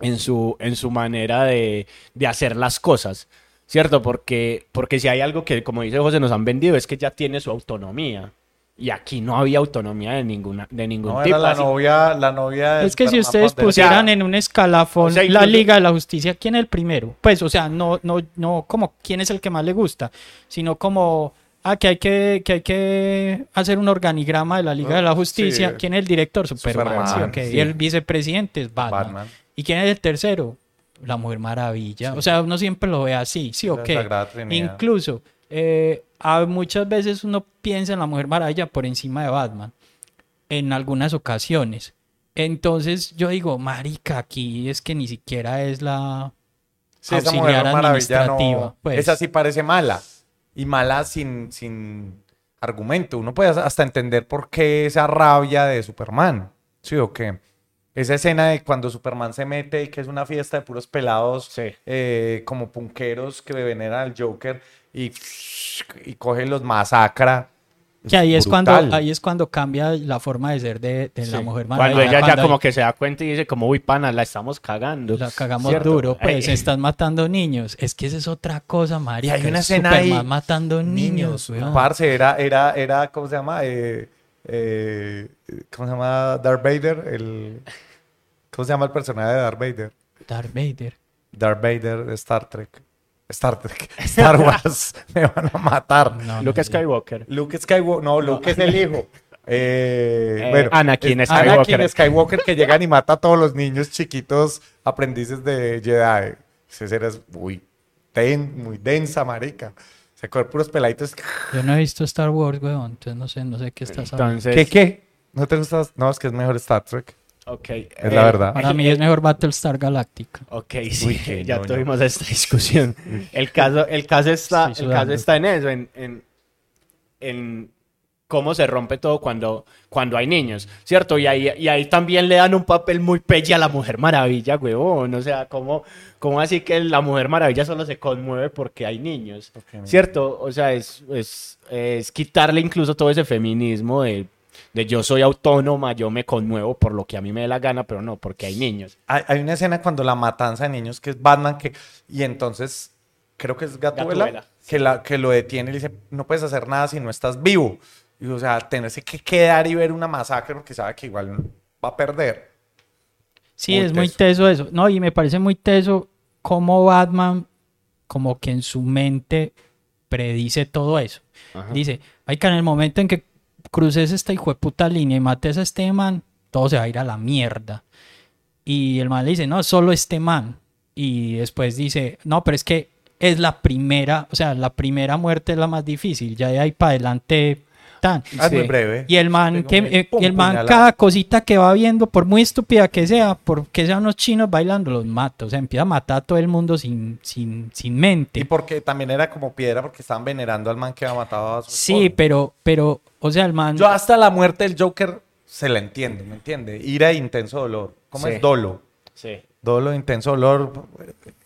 en, su, en su manera de, de hacer las cosas. ¿Cierto? Porque, porque si hay algo que, como dice José, nos han vendido es que ya tiene su autonomía. Y aquí no había autonomía de, ninguna, de ningún No, tipo. era la así- novia, la novia Es que si ustedes pusieran en un escalafón o sea, la Liga de la Justicia, ¿quién es el primero? Pues, o sea, no, no, no como quién es el que más le gusta, sino como, ah, que hay que, que hay que hacer un organigrama de la Liga de la Justicia. Sí. ¿Quién es el director? Superman. Superman, sí, ok. sí. Y el vicepresidente es Batman. Batman. ¿Y quién es el tercero? La Mujer Maravilla. O sea, uno siempre lo ve así, sí, La ok. Sagrada Trinidad. Incluso, eh, a- muchas veces uno piensa en la Mujer Maravilla por encima de Batman, en algunas ocasiones. Entonces yo digo, marica, aquí es que ni siquiera es la Sí, esa mujer auxiliar maravilla administrativa. no. pues. Esa sí parece mala. Y mala sin, sin argumento. Uno puede hasta entender por qué esa rabia de Superman. Sí, o qué. Esa escena de cuando Superman se mete y que es una fiesta de puros pelados Sí. eh, como punqueros que veneran al Joker y, y coge y los masacra. Que ahí es, cuando, ahí es cuando cambia la forma de ser de, de la. Mujer Maravilla. Cuando ella ya como que se da cuenta y dice como, uy, pana, la estamos cagando. La cagamos ¿Cierto? duro, pues, Ay, estás matando niños. Es que esa es otra cosa, marica. hay una es escena Superman ahí, matando niños, weón. Parce, era, era, era, ¿cómo se llama? Eh, eh, ¿Cómo se llama? Darth Vader. El, ¿Cómo se llama el personaje de Darth Vader? Darth Vader. Darth Vader de Star Trek. Star Trek. [laughs] Star Wars. [laughs] Me van a matar. No, Luke no, Skywalker. Luke Skywalker. No, Luke es el hijo. [laughs] Eh, Eh, bueno, Anakin es Skywalker. Anakin Skywalker que llegan y mata a todos los niños chiquitos aprendices de Jedi. Ese era muy, den- muy densa, marica. Se coge puros peladitos. Yo no he visto Star Wars, weón. Entonces no sé, no sé qué estás hablando. Entonces, ¿Qué, qué? ¿No te gusta? No, es que es mejor Star Trek. Ok. Es la verdad. Para mí es mejor Battlestar Galactica. Ok, sí, Uy, [laughs] ya ñoño. tuvimos esta discusión. El caso, el caso, está, el caso está en eso, en, en, en, cómo se rompe todo cuando, cuando hay niños, ¿cierto? Y ahí, y ahí también le dan un papel muy pelle a la Mujer Maravilla, huevón. O sea, ¿cómo, cómo así que la Mujer Maravilla solo se conmueve porque hay niños? Porque- ¿Cierto? O sea, es, es, es quitarle incluso todo ese feminismo de, de yo soy autónoma, yo me conmuevo por lo que a mí me dé la gana, pero no, porque hay niños. Hay, hay una escena cuando la matanza de niños que es Batman que y entonces creo que es Gatúbela. que la que lo detiene y le dice no puedes hacer nada si no estás vivo y o sea tenerse que quedar y ver una masacre porque sabe que igual va a perder Sí, Muy es muy teso. eso. No, y me parece muy teso cómo Batman, como que en su mente predice todo eso. Ajá. Dice, ay, que en el momento en que cruces esta hijo de puta línea y mates a este man, todo se va a ir a la mierda. Y el man le dice, no, solo este man. Y después dice, no, pero es que es la primera, o sea, la primera muerte es la más difícil. Ya de ahí para adelante, tan. Ah, es muy breve Y el man, que, eh, pum, y el man cada cosita que va viendo, por muy estúpida que sea, por que sean unos chinos bailando, los mata. O sea, empieza a matar a todo el mundo sin, sin, sin mente. y porque también era como piedra porque estaban venerando al man que había matado a su Sí, pero, pero, o sea, el man... yo hasta la muerte del Joker se la entiendo ¿me entiende? ira e intenso dolor ¿cómo Sí. es dolo? Sí. dolo intenso dolor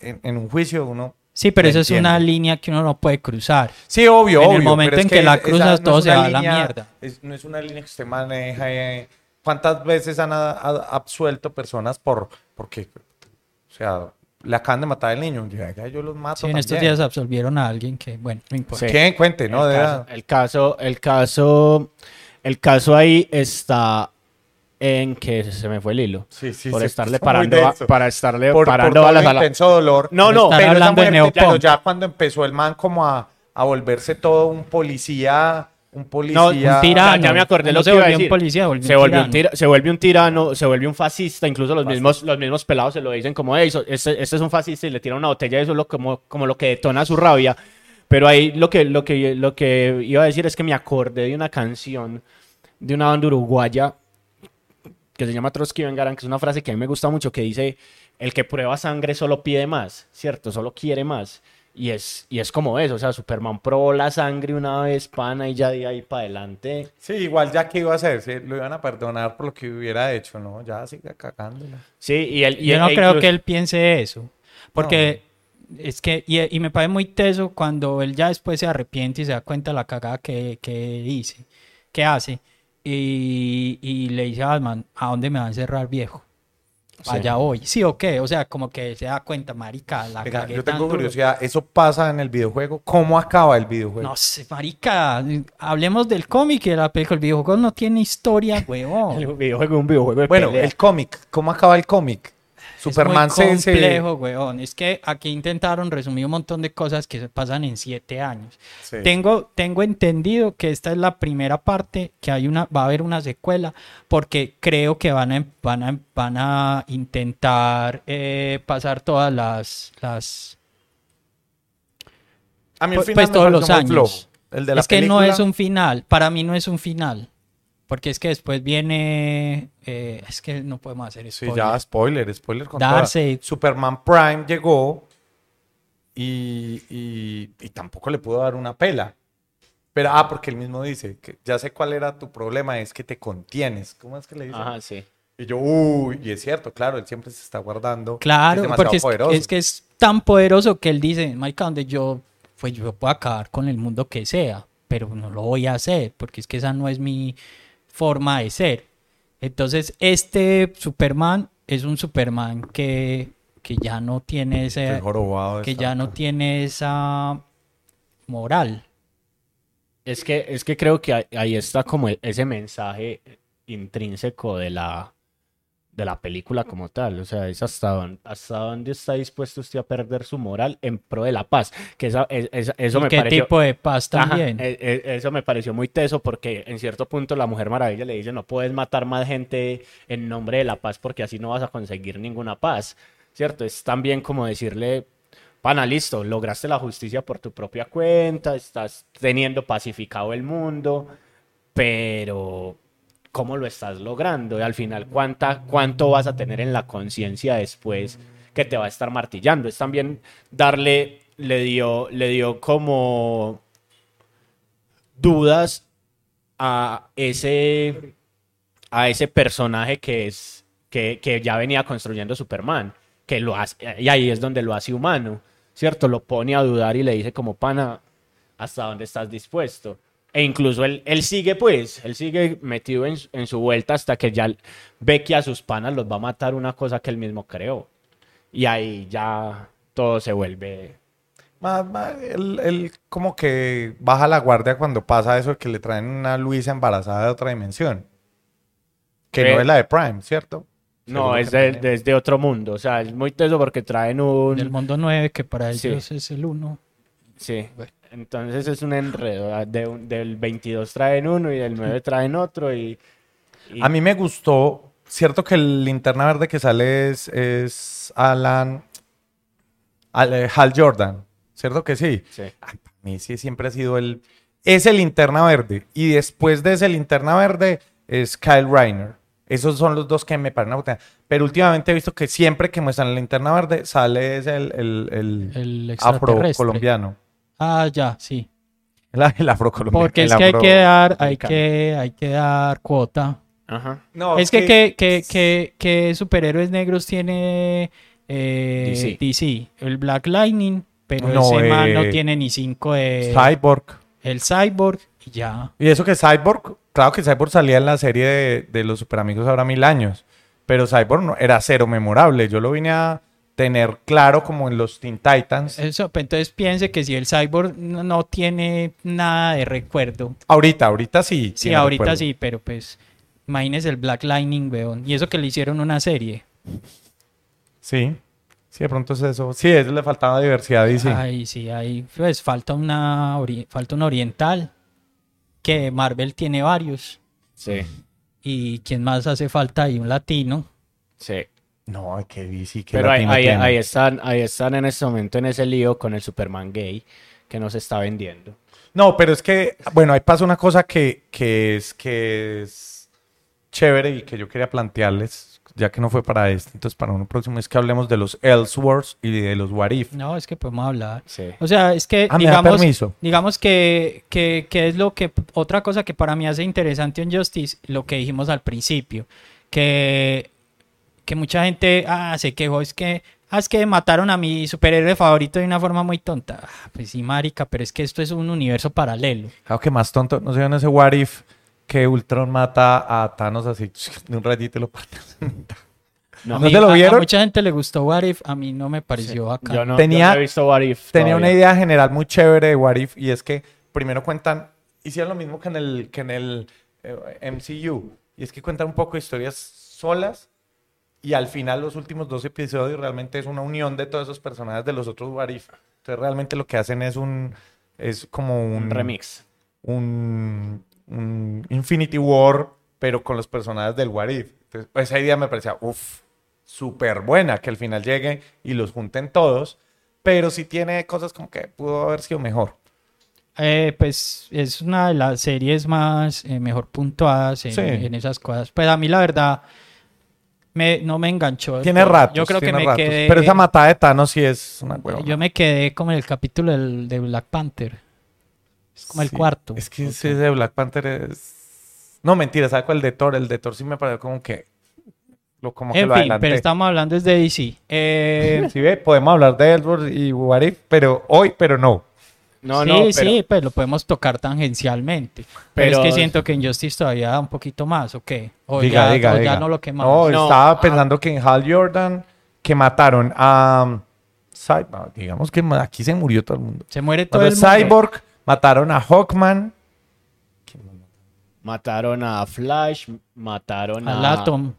en, en un juicio uno Sí, pero eso es una línea que uno no puede cruzar. Sí, obvio, En obvio. el momento en que la cruzas, no todo se va a la mierda. es- no es una línea que usted maneja. eh, ¿Cuántas veces han a- a- absuelto personas por porque, o sea, le acaban de matar al niño? Ya, ya yo los mato. Sí, en estos días absolvieron a alguien que, bueno, no importa. Sí. ¿Quién? Cuente, ¿no? el, De- caso, el caso, el caso, el caso ahí está en que se me fue el hilo. Sí, sí, por se estarle parando, a, para estarle por, por parando todo a el las intenso dolor. No, no, pero esa muerte, claro, ya cuando empezó el man como a, a volverse todo un policía, un policía. No, un tirano. Ya, ya me acordé No lo se que iba a volvió un policía, volvió se, un volvió un tira- se vuelve un tirano, se vuelve un fascista. Incluso los mismos, los mismos pelados se lo dicen como, hey, este, este es un fascista y le tira una botella. Eso es lo, como, como lo que detona su rabia. Pero ahí lo que, lo, que, lo que iba a decir es que me acordé de una canción de una banda uruguaya que se llama Trotsky Vengarán, que es una frase que a mí me gusta mucho, que dice, el que prueba sangre solo pide más, ¿cierto? Solo quiere más. Y es, y es como eso, o sea, Superman probó la sangre una vez, pana, y ya de ahí para adelante. Sí, igual ya que iba a hacer, sí, lo iban a perdonar por lo que hubiera hecho, ¿no? Ya siga cagándola. Sí, y él... Y Yo no e creo incluso- que él piense eso. Porque es que, y, y me parece muy teso cuando él ya después se arrepiente y se da cuenta de la cagada que, que hice, que hace. Y, y le dice a Batman, ¿a dónde me va a encerrar viejo? Sí. Allá voy. Sí o qué, o sea, como que se da cuenta, marica, la Venga, cagué yo tan tengo duro. curiosidad, ¿eso pasa en el videojuego? ¿Cómo acaba el videojuego? No sé, marica, hablemos del cómic y de la película. El videojuego no tiene historia, [laughs] huevón. El videojuego es un videojuego de bueno, pelea. el cómic, ¿cómo acaba el cómic? Superman es muy complejo, weón. Es que aquí intentaron resumir un montón de cosas que se pasan en siete años. Sí. Tengo, tengo entendido que esta es la primera parte, que hay una, va a haber una secuela, porque creo que van a, van a, van a intentar eh, pasar todas las, las A mí el pues, final pues me todos los años. flojo. El de la es que no es un final, para mí no es un final, porque es que después viene, eh, es que no podemos hacer Sí, spoiler. ya, spoiler, spoiler con Darkseid. toda. Superman Prime llegó y, y, y tampoco le pudo dar una pela. Pero, ah, porque él mismo dice que ya sé cuál era tu problema, es que te contienes. ¿Cómo es que le dice? Ajá, sí. Y yo, uy, y es cierto, claro, él siempre se está guardando. Claro, es porque es, poderoso. es que es tan poderoso que él dice, Mike, donde yo, pues yo puedo acabar con el mundo que sea, pero no lo voy a hacer, porque es que esa no es mi forma de ser. Entonces, este Superman es un Superman que, que ya no tiene ese, jorobado que ya no tiene esa moral. Es que, es que creo que ahí, está como ese mensaje intrínseco de la, de la película como tal. O sea, es hasta dónde, hasta dónde está dispuesto usted a perder su moral en pro de la paz. Que esa- es- es- eso ¿Y me qué pareció... tipo de paz Ajá, también? e- e- eso me pareció muy teso porque en cierto punto la Mujer Maravilla le dice no puedes matar más gente en nombre de la paz porque así no vas a conseguir ninguna paz, ¿cierto? Es también como decirle, pana, listo, lograste la justicia por tu propia cuenta, estás teniendo pacificado el mundo, pero ¿cómo lo estás logrando? Y al final, ¿cuánta, ¿cuánto vas a tener en la conciencia después que te va a estar martillando? Es también darle, le dio, le dio como dudas a ese, a ese personaje que es que, que ya venía construyendo Superman, que lo hace, y ahí es donde lo hace humano, ¿cierto? Lo pone a dudar y le dice como pana, ¿hasta dónde estás dispuesto? E incluso él, él sigue, pues, él sigue metido en, en su vuelta hasta que ya ve que a sus panas los va a matar una cosa que él mismo creó. Y ahí ya todo se vuelve Más, más, él, él como que baja la guardia cuando pasa eso que le traen una Luisa embarazada de otra dimensión. Que ¿Qué? no es la de Prime, ¿cierto? No, es de, tiene- es de otro mundo. O sea, es muy teso porque traen un. Del mundo 9, que para Sí. ellos es el 1. Sí. Entonces es un enredo. ah, de un- del 22 traen uno y del 9 traen otro. Y, y- A mí me gustó, cierto que el linterna verde que sale es, es Alan, Al- eh, Hal Jordan, ¿cierto que sí? Sí. Ay, para mí sí siempre ha sido el... Es el linterna verde y después de ese linterna verde es Kyle Reiner. Esos son los dos que me parecen una botella. Pero últimamente he visto que siempre que muestran el linterna verde sale es el, el, el, El extraterrestre. afrocolombiano. Ah, ya, sí. [laughs] El, el afrocolombiano. Porque es que hay que dar, hay que, hay que dar cuota. Ajá. No, es que, que, que, que, que superhéroes negros tiene eh, DC. DC. El Black Lightning, pero No, ese man no eh, tiene ni cinco de... Cyborg. el Cyborg y ya. Y eso que Cyborg, claro que Cyborg salía en la serie de, de los Super Amigos ahora mil años, pero Cyborg no, era cero memorable. Yo lo vine a tener claro como en los Teen Titans. Eso, pues, entonces piense que si el Cyborg no, tiene nada de recuerdo. Ahorita, ahorita sí. Sí, ahorita recuerdo. sí, pero pues imagínese el Black Lightning, weón. Y eso que le hicieron una serie. Sí, sí, de pronto es eso. Sí, eso le faltaba diversidad y sí. Ay, sí, ahí pues falta una ori- falta un oriental que Marvel tiene varios Sí. y quién más hace falta ahí un latino. Sí. No, qué bici, qué Pero ahí, están, ahí están en este momento en ese lío con el Superman gay que nos está vendiendo. No, pero es que, bueno, ahí pasa una cosa que, que es que es chévere y que yo quería plantearles, ya que no fue para este, entonces para uno próximo, es que hablemos de los Elseworlds y de los What If. No, es que podemos hablar. Sí. O sea, es que Ah, me da digamos, permiso. digamos que, que, que es lo que otra cosa que para mí hace interesante en Justice, lo que dijimos al principio, que, que mucha gente ah, se quejó, es que ah, es que mataron a mi superhéroe favorito de una forma muy tonta. Ah, pues sí, marica, pero es que esto es un universo paralelo. Claro que más tonto, no sé en ese What If que Ultron mata a Thanos así de [laughs] un rayito y lo parte. No, A ¿No mí- te lo a- a vieron? mucha gente le gustó What If, a mí no me pareció bacán. Yo no, Tenía- yo no he visto What If Tenía una idea general muy chévere de What If y es que primero cuentan, hicieron lo mismo que en el, que en el eh, MCU, y es que cuentan un poco de historias solas y al final los últimos dos episodios realmente es una unión de todos esos personajes de los otros What If. Entonces realmente lo que hacen es un, es como un, Un remix. un, un Infinity War, pero con los personajes del What If. Entonces, pues, esa idea me parecía, uff, súper buena, que al final llegue y los junten todos, pero sí tiene cosas como que pudo haber sido mejor. Eh, pues es una de las series más eh, mejor puntuadas en, Sí. en esas cosas. Pues a mí la verdad me, no me enganchó. Tiene ratos, Yo creo que tiene me ratos, quedé. Pero esa matada de Thanos sí es una huevona. Yo me quedé como en el capítulo del, de Black Panther. Es como el cuarto. Es que ese de Black Panther es... No, mentira, ¿sabes cuál? El de Thor. El de Thor sí me pareció como que... Lo, como que En lo fin, adelanté. pero estamos hablando desde DC. Eh, [laughs] Sí, ve, podemos hablar de Elseworlds y What If, pero hoy, pero no. No, sí, no, pero, sí, pues lo podemos tocar tangencialmente. Pero, Pero- es que siento que en Justice todavía da un poquito más, ¿o qué? O Diga, ya, diga, o ya no lo quemamos. No, No, estaba ah. pensando que en Hal Jordan, que mataron a... um, Cy- no, digamos que aquí se murió todo el mundo. Se muere todo el a mundo. Cyborg, mataron a Hawkman. mataron a Flash, mataron a... Al Atom.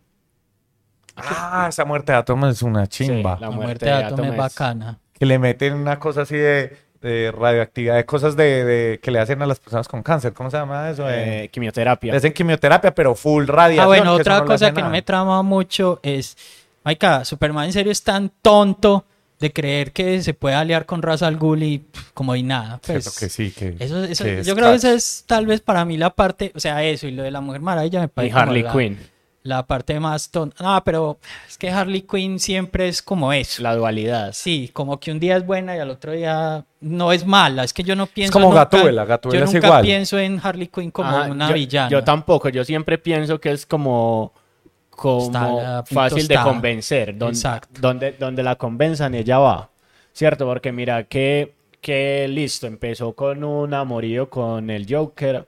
Ah, esa muerte de Atom es una chimba. la La muerte muerte de de Atom Atom es es- bacana. Que le meten una cosa así de, de radioactividad, de cosas de, de- que le hacen a las personas con cáncer. ¿Cómo se llama eso? Eh, eh, quimioterapia. le hacen quimioterapia, pero full radiación. Ah, bueno, otra no cosa que no me trama mucho es, Maika, Superman en serio es tan tonto de creer que se puede aliar con Ra's al Ghul y pff, como hay nada. Pues, que sí, que... Eso, eso- que es yo creo que esa es tal vez para mí la parte, o sea, eso y lo de la Mujer Maravilla me y parece como Harley la- Quinn. La parte más tonta. No, pero es que Harley Quinn siempre es como eso. La dualidad. Sí, como que un día es buena y al otro día no es mala. Es que yo no pienso. como nunca- Gatúbela, Gatúbela Yo es nunca igual. pienso en Harley Quinn como Ajá, una yo, villana. Yo tampoco, yo siempre pienso que es como, como Está fácil de convencer. Donde, Exacto. Donde, donde la convenzan, ella va. ¿Cierto? Porque mira que, que listo, empezó con un amorío con el Joker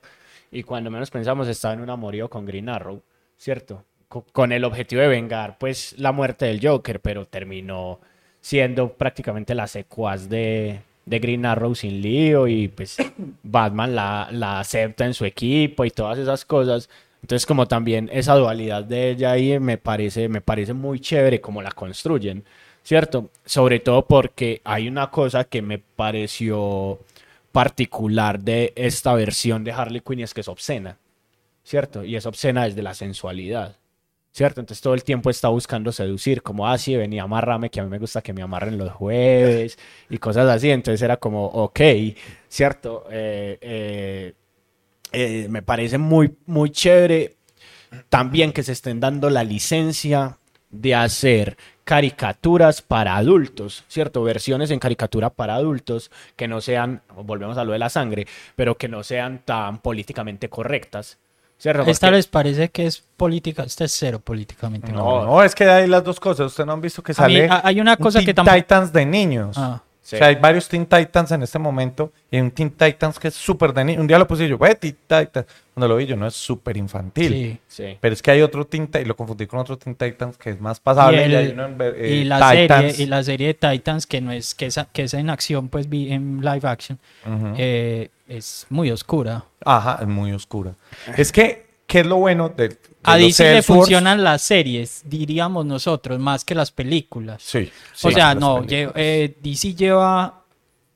y cuando menos pensamos estaba en un amorío con Green Arrow, ¿cierto? Co- Con el objetivo de vengar pues la muerte del Joker, pero terminó siendo prácticamente la secuaz de, de Green Arrow sin lío y pues [coughs] Batman la, la acepta en su equipo y todas esas cosas. Entonces como también esa dualidad de ella ahí me parece, me parece muy chévere como la construyen, ¿cierto? Sobre todo porque hay una cosa que me pareció particular de esta versión de Harley Quinn y es que es obscena, ¿cierto? Y es obscena desde la sensualidad. ¿Cierto? Entonces todo el tiempo está buscando seducir, como, ah, sí, venía a amarrarme, que a mí me gusta que me amarren los jueves [laughs] y cosas así. Entonces era como, ok, ¿cierto? Eh, eh, eh, me parece muy, muy chévere también que se estén dando la licencia de hacer caricaturas para adultos, ¿cierto? Versiones en caricatura para adultos que no sean, volvemos a lo de la sangre, pero que no sean tan políticamente correctas, ¿cierto? Esta Porque- les parece que es política. Esta es cero políticamente. No, no, es que hay las dos cosas. Ustedes no han visto que mí, sale hay una un cosa que tampoco. Titans de niños. Ah. Sí. O sea, hay varios Teen Titans en este momento. Y hay un Teen Titans que es súper de. Un día lo puse y yo, ve, Teen Titans. Cuando lo vi yo, no es súper infantil. Sí. Sí. Pero es que hay otro Teen Titans, y lo confundí con otro Teen Titans que es más Y, pasable. el- y hay uno en eh, y la Titans. serie, y la serie de Titans, que no es, que es, que es en acción, pues vi en live action, eh, es muy oscura. Ajá, es muy oscura. Es que, ¿qué es lo bueno de, A DC le funcionan las series, diríamos nosotros, más que las películas. Sí. o sea, no, lle- eh, DC lleva,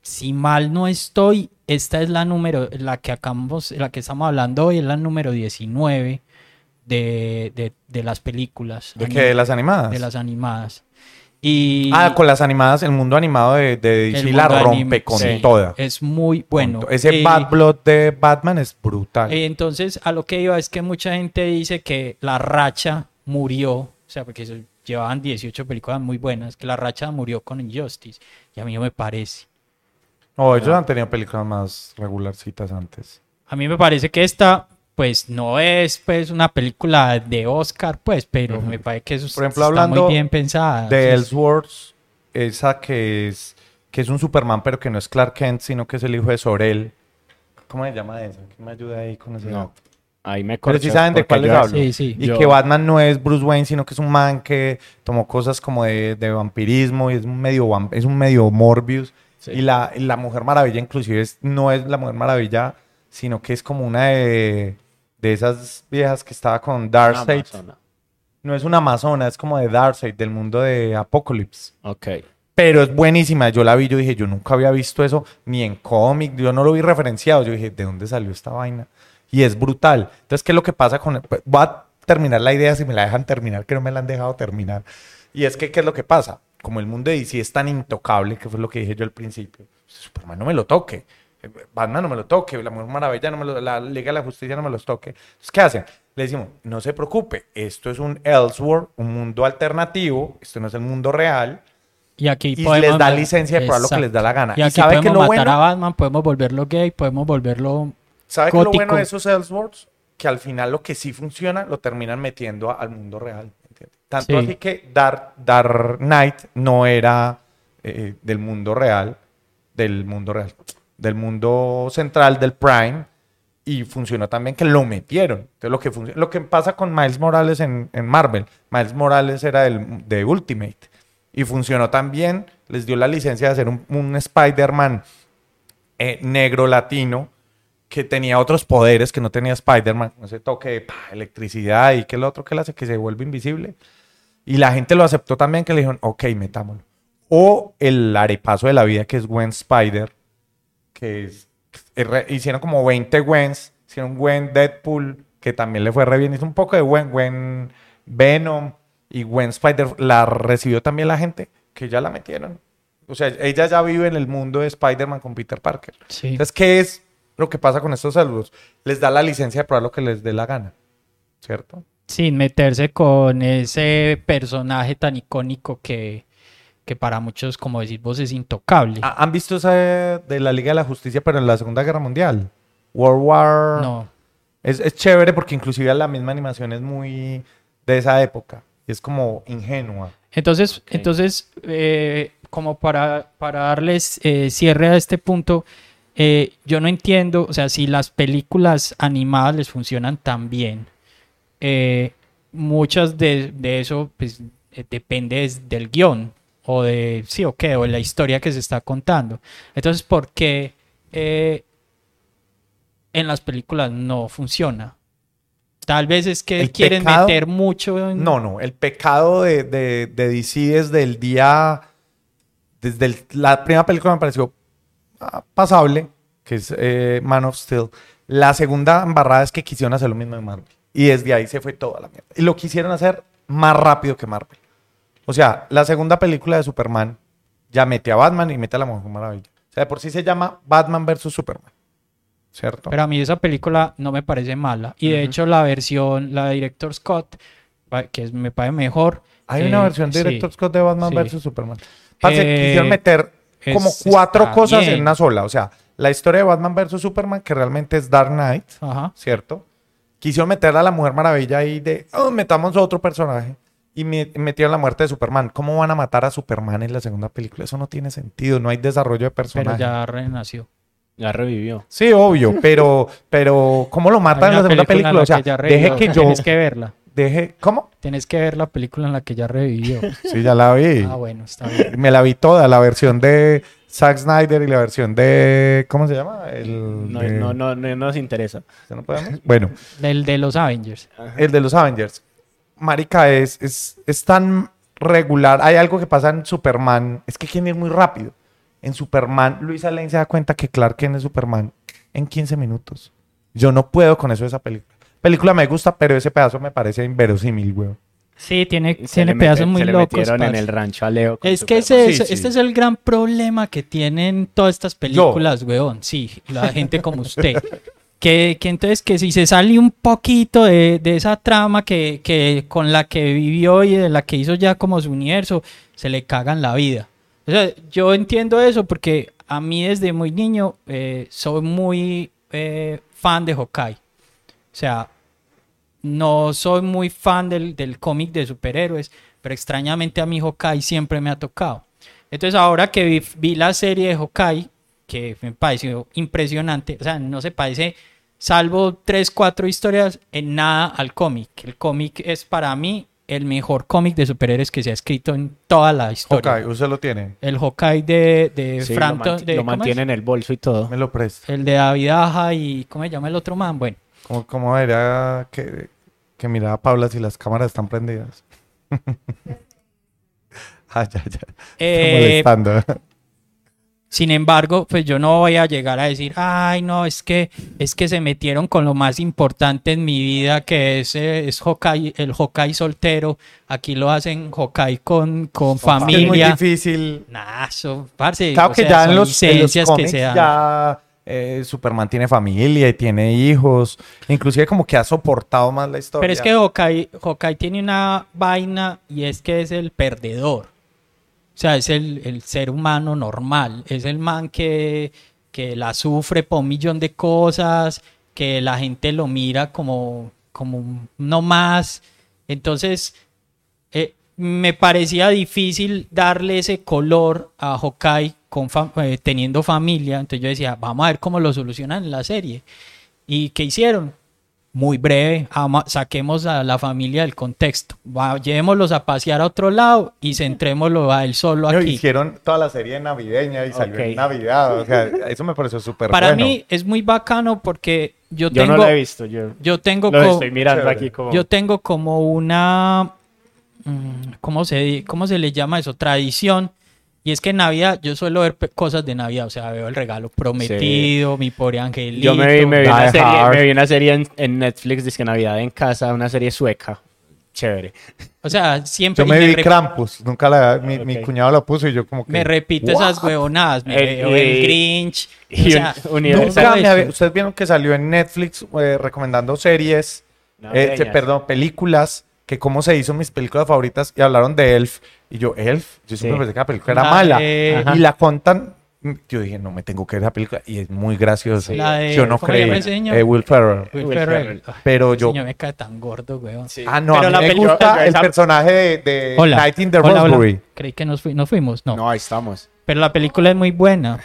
si mal no estoy, esta es la número, la que acabamos, la que estamos hablando hoy es la número 19 de, de, de las películas. ¿De qué? ¿De las animadas? de las animadas. Y Ah, con las animadas, el mundo animado de, de DC la rompe con sí, toda. Es muy bueno. Ese Eh, Bad Blood de Batman es brutal. eh, entonces, a lo que iba es que mucha gente dice que la racha murió, o sea, porque llevaban 18 películas muy buenas, que la racha murió con Injustice. Y a mí no me parece. no, ellos han tenido películas más regularcitas antes. A mí me parece que esta, pues, no es pues una película de Oscar, pues, pero me parece que eso Por ejemplo, está hablando muy bien pensada. De Sí, Elseworlds, esa que es que es un Superman, pero que no es Clark Kent, sino que es el hijo de Sorel. ¿Cómo se llama esa? ¿Quién me ayuda ahí con ese No. dato? Ahí me Pero sí saben de cuál les hablo. Sí, sí. Y Yo- que Batman no es Bruce Wayne, sino que es un man que tomó cosas como de, de vampirismo y es un medio es un medio Morbius. Sí. Y la, la Mujer Maravilla inclusive es- no es la Mujer Maravilla, sino que es como una de, de esas viejas que estaba con Darkseid. No es una amazona, es como de Darkseid, del mundo de Apocalypse. Ok. Pero es buenísima. Yo la vi, yo dije, yo nunca había visto eso, ni en cómic, yo no lo vi referenciado. Yo dije, ¿de dónde salió esta vaina? Y es brutal. Entonces, ¿qué es lo que pasa con.? pues, Voy a terminar la idea si me la dejan terminar, que no me la han dejado terminar. Y es que, ¿qué es lo que pasa? Como el mundo de DC es tan intocable, que fue lo que dije yo al principio, Superman no me lo toque. Eh, Batman no me lo toque, la Mujer Maravilla no me lo, la Liga de la Justicia no me los toque. Entonces, ¿qué hacen? Le decimos, no se preocupe, esto es un Elseworld, un mundo alternativo, esto no es el mundo real, Y aquí y podemos les da licencia de probar lo que les da la gana. Y Y, aquí sabe que podemos lo matar bueno, a Batman, podemos volverlo gay, podemos volverlo... ¿sabe que lo bueno gótico. de esos Elseworlds? Que al final lo que sí funciona lo terminan metiendo a- al mundo real. ¿entiende? Tanto Sí. así que Dark, Dark Knight no era eh, del mundo real, del mundo real, del mundo central del Prime. Y funcionó también que lo metieron. Entonces, lo que, func- lo que pasa con Miles Morales en, en Marvel, Miles Morales era del, de Ultimate. Y funcionó también, les dio la licencia de hacer un, un Spider-Man eh, negro latino que tenía otros poderes que no tenía Spider-Man, ese toque de electricidad y que el otro que hace que se vuelve invisible. Y la gente lo aceptó también, que le dijeron, ok, metámoslo. O el arepaso de la vida, que es Gwen Spider, que es, hicieron como 20 Gwens, hicieron Gwen Deadpool, que también le fue re bien, hizo un poco de Gwen, Gwen Venom y Gwen Spider, la recibió también la gente, que ya la metieron. O sea, ella ya vive en el mundo de Spider-Man con Peter Parker. Sí. Entonces, ¿qué es lo que pasa con estos saludos? Les da la licencia de probar lo que les dé la gana, ¿cierto? sin meterse con ese personaje tan icónico que, que para muchos, como decís vos, es intocable. Ah, ¿Han visto esa de la Liga de la Justicia, pero en la Segunda Guerra Mundial? World War... No. Es, es chévere porque inclusive la misma animación es muy de esa época. Y es como ingenua. Entonces, entonces eh, como para, para darles eh, cierre a este punto, eh, yo no entiendo, o sea, si las películas animadas les funcionan tan bien, eh, muchas de, de eso pues, eh, depende del guion o de, sí o qué, o la historia que se está contando. Entonces, ¿por qué eh, en las películas no funciona? Tal vez es que El quieren pecado- meter mucho en... No, no. El pecado de, de, de DC desde el día... Desde el- la primera película me pareció ah, pasable, que es eh, Man of Steel. La segunda embarrada es que quisieron hacer lo mismo de Marvel. Y desde ahí se fue toda la mierda. Y lo quisieron hacer más rápido que Marvel. O sea, la segunda película de Superman ya mete a Batman y mete a la Mujer Maravilla. O sea, de por sí se llama Batman versus Superman. ¿Cierto? Pero a mí esa película no me parece mala. Y de hecho la versión, la de Director Scott, que me parece mejor. Hay eh, una versión de sí. Director Scott de Batman sí. versus Superman. Parce, Eh, quisieron meter como es- cuatro cosas bien. en una sola. O sea, la historia de Batman versus Superman, que realmente es Dark Knight, Ajá. ¿cierto? Quisieron meter a la Mujer Maravilla ahí de, oh, metamos a otro personaje. Y me- metieron la muerte de Superman. ¿Cómo van a matar a Superman en la segunda película? Eso no tiene sentido. No hay desarrollo de Pero personaje. ya renació. Ya revivió. Sí, obvio, pero, pero ¿cómo lo matan en la segunda película en película? la O sea, que ya deje que yo... Tienes que verla. Deje... ¿Cómo? Tienes que ver la película en la que ya revivió. Sí, ya la vi. Ah, bueno, está bien. Me la vi toda, la versión de Zack Snyder y la versión de. ¿Cómo se llama? El No, de- no, no, no nos interesa. ¿Ya no podemos? Bueno, El de los Avengers. el de los Avengers. Marica, es, es, es tan regular. Hay algo que pasa en Superman. Es que quieren ir muy rápido. En Superman, Luisa Lane se da cuenta que Clark Kent es Superman en 15 minutos. Yo no puedo con eso de esa película. Película me gusta, pero ese pedazo me parece inverosímil, weón. Sí, tiene, tiene pedazos muy se le locos. en el rancho a Leo. Es que ese, Sí, es- sí. este es el gran problema que tienen todas estas películas, weón. Sí, la [laughs] gente como usted. Que, que entonces que si se sale un poquito de, de esa trama que, que con la que vivió y de la que hizo ya como su universo, se le cagan la vida. O sea, yo entiendo eso porque a mí desde muy niño eh, soy muy eh, fan de Hawkeye. O sea, no soy muy fan del, del cómic de superhéroes, pero extrañamente a mi Hawkeye siempre me ha tocado. Entonces ahora que vi, vi la serie de Hawkeye, que me pareció impresionante, o sea, no se parece, salvo tres, cuatro historias, en nada al cómic. El cómic es para mí el mejor cómic de superhéroes que se ha escrito en toda la historia. Ok, usted lo tiene. El Hawkeye de, de Sí, lo, mantiene en el bolso y todo. Me lo presta. El de David Aja y ¿cómo se llama el otro man? Bueno, ¿Cómo, cómo era que, que miraba a Paula si las cámaras están prendidas? [laughs] ah, ya, ya. Eh, molestando. Sin embargo, pues yo no voy a llegar a decir, ay, no, es que es que se metieron con lo más importante en mi vida, que es, eh, es el Hawkeye soltero. Aquí lo hacen Hawkeye con, con Es muy familia. difícil. Nah, eso, parce, Claro que sea, ya en los, en los que se dan. ya eh, Superman tiene familia y tiene hijos. Inclusive como que ha soportado más la historia. Pero es que Hawkeye, Hawkeye tiene una vaina y es que es el perdedor. O sea, es el, el ser humano normal. Es el man que, que la sufre por un millón de cosas, que la gente lo mira como, como no más. Entonces, eh, me parecía difícil darle ese color a Hawkeye con eh, teniendo familia. Entonces yo decía, vamos a ver cómo lo solucionan en la serie. ¿Y qué hicieron? Muy breve, ama- saquemos a la familia del contexto. Va, llevémoslos a pasear a otro lado y centrémoslo a él solo No, aquí. hicieron toda la serie navideña y salió en Ok. Navidad. O sea, eso me pareció súper Para bueno. mí es muy bacano porque yo Yo tengo, no lo he visto. Yo yo tengo lo estoy mirando Chévere. aquí como... Yo tengo como una, mm, ¿cómo se, ¿cómo se le llama eso? Tradición. Y es que en Navidad yo suelo ver cosas de Navidad, o sea, veo el regalo prometido, mi pobre angelito. Yo me vi, me vi una serie, me vi una serie en, en Netflix, dice Navidad en casa, una serie sueca. Chévere. O sea, siempre Yo y me vi Krampus. Nunca la... Mi, mi Ok. cuñado lo puso y yo como que... me repito "What?". esas huevonadas, me El- veo el Grinch. y o sea, un- Nunca me había- Ustedes vieron que salió en Netflix eh, recomendando series eh, perdón, películas que cómo se hizo mis películas favoritas y hablaron de Elf. Y yo, Elf, yo siempre Sí. pensé que la película era La mala. de- Y la contan. Yo dije, no me tengo que ver la película. Y es muy graciosa. La de- yo no ¿cómo se llama creí. ese señor? Eh, Will Ferrell. Will Will Ferrell. Ferrell. Ay, Pero yo. señor me cae tan gordo, weón. Sí. Ah, no, Pero a mí la me película- gusta el esa- personaje de, de Hola. Night in the Hola, hola. Creí que nos, fui- nos fuimos. No. No, ahí estamos. Pero la película es muy buena.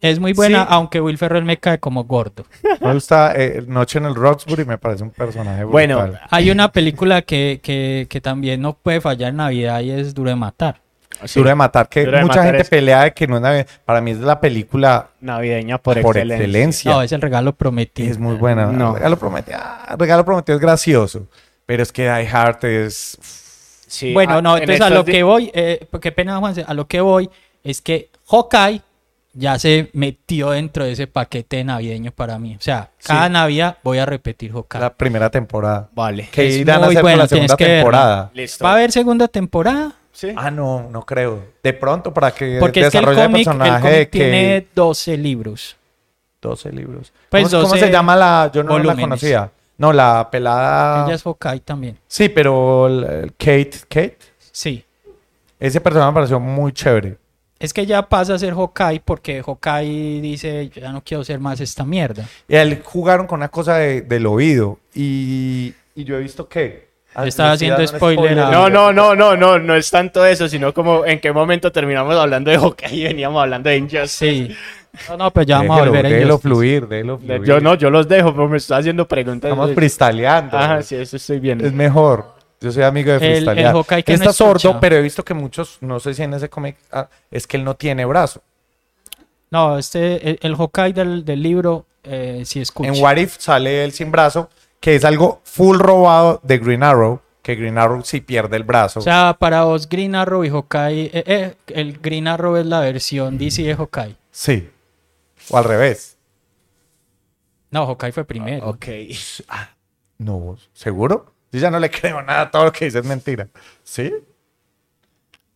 Es muy buena, Sí. aunque Will Ferrell me cae como gordo. Me gusta eh, Noche en el Roxbury, me parece un personaje Bueno, brutal. Hay una película que, que, que también no puede fallar en Navidad y es Duro de Matar. Sí, Duro de matar, que Duro mucha Matar gente es- pelea de que no es Navidad. Para mí es la película Navideña por, por excelencia. excelencia. No, es el regalo prometido. Es muy buena. No. Regalo prometido. ah, Regalo prometido es gracioso. Pero es que Die Hard es. Sí, bueno, ah, no, en entonces a lo que voy, eh, qué pena, Juanse, a lo que voy es que Hawkeye ya se metió dentro de ese paquete navideño para mí. O sea, cada Sí. Navidad voy a repetir Hawkeye. La primera temporada. Vale. Que Es irán a hacer la segunda temporada. Listo. ¿Va a haber segunda temporada? Sí. Ah, no, no creo. De pronto, para que Porque es que el desarrolle el, cómic, el personaje que. tiene 12 libros. 12 libros. Pues ¿Cómo, cómo 12 se llama la.? Yo no la conocía. No, la pelada. Ella es Hawkeye también. Sí, pero el- el Kate. Kate. Sí. Ese personaje me pareció muy chévere. Es que ya pasa a ser Hawkeye porque Hawkeye dice, yo ya no quiero ser más esta mierda. Y él jugaron con una cosa de- del oído. Y, y yo he visto que. Estaba estoy haciendo spoiler a- No, no, no, no, no, no es tanto eso, sino como en qué momento terminamos hablando de hockey y veníamos hablando de Injustice. Sí. No, no, pues ya vamos a Déjelo, volver a déjelo fluir, déjelo fluir. Yo no, yo los dejo, pero me está haciendo preguntas. Estamos freestyleando. Ajá, sí, eso estoy viendo. Es mejor. Yo soy amigo de El- el. Hawkeye que no está sordo, pero he visto que muchos, no sé si en ese cómic, ah, es que él no tiene brazo. No, este, el, el Hawkeye del, del libro eh, sí escucha. En What If sale él sin brazo, que es algo full robado de Green Arrow, que Green Arrow sí pierde el brazo. O sea, para vos Green Arrow y Hawkeye, eh, eh, el Green Arrow es la versión DC de Hawkeye. sí. O al revés. No, Hawkeye fue primero. Ok. [laughs] No, ¿seguro? Yo ya no le [laughs] creo nada, todo lo que dice es mentira. ¿Sí?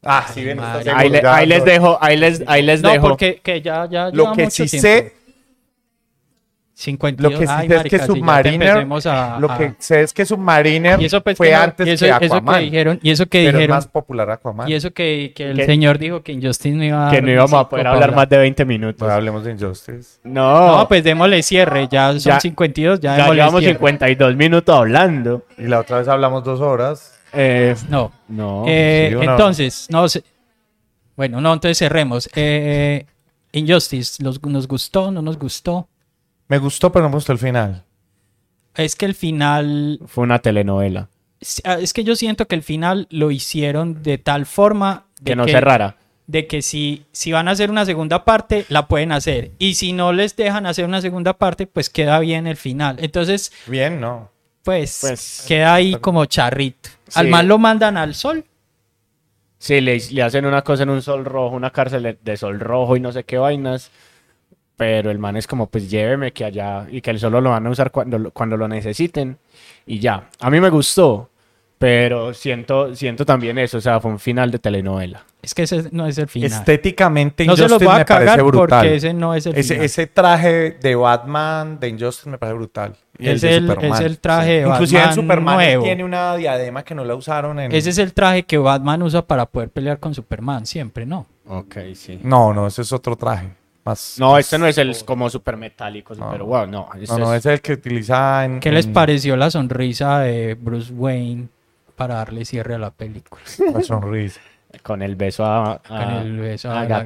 Ah, sí, bien, Ahí, le- ahí les dejo, ahí les, ahí les No, dejo. porque que ya, ya Lo lleva que mucho sí tiempo. sé 52. Lo que sí Ay, sé es que Submariner, a- lo a- que sé es que Submariner y eso pues fue que no- antes y eso, que eso Aquaman, que dijeron y eso que pero es dijeron más popular Aquaman. y eso que, que el Que- señor dijo que Injustice no iba a que no íbamos a poder hablar más de 20 minutos. Hablemos de Injustice. No, No, pues démosle cierre, ya son Ya- 52, ya, ya llevamos cierre. 52 minutos hablando. Y la otra vez hablamos dos horas. Eh, No. no. Eh, sí no? entonces, no sé. Bueno, no, entonces cerremos. Eh, Injustice, ¿los- ¿nos gustó? ¿No nos gustó? Me gustó, pero no me gustó el final. Es que el final. Fue una telenovela. ah, Es que yo siento que el final lo hicieron de tal forma. De Que no cerrara. De que si, si van a hacer una segunda parte, la pueden hacer. Y si no les dejan hacer una segunda parte, pues queda bien el final. Entonces, Bien, ¿no? pues, Pues- queda ahí como charrito. Al man lo mandan al sol. Sí, le, le hacen una cosa en un sol rojo, una cárcel de- de sol rojo y no sé qué vainas. Pero el man es como, pues lléveme que allá y que el solo lo van a usar cuando, lo- cuando lo necesiten. Y ya. A mí me gustó, pero siento, siento también eso. O sea, fue un final de telenovela. Es que ese no es el final. Estéticamente, no se los Injustice voy a me parece cagar brutal. porque ese no es el Ese, final. ese traje de Batman de Injustice me parece brutal. Y Es de el- es el traje de Inclusive en Batman Superman nuevo. tiene una diadema que no la usaron en... Ese es el traje que Batman usa para poder pelear con Superman siempre, ¿no? Ok, sí. No, no, ese es otro traje. Más, No, más- este no es el como super metálico, No. super wow, no. este No, no, es- ese es el que utiliza en... ¿Qué les pareció la sonrisa de Bruce Wayne para darle cierre a la película? [laughs] La sonrisa. con el beso a, a, Con el beso a a.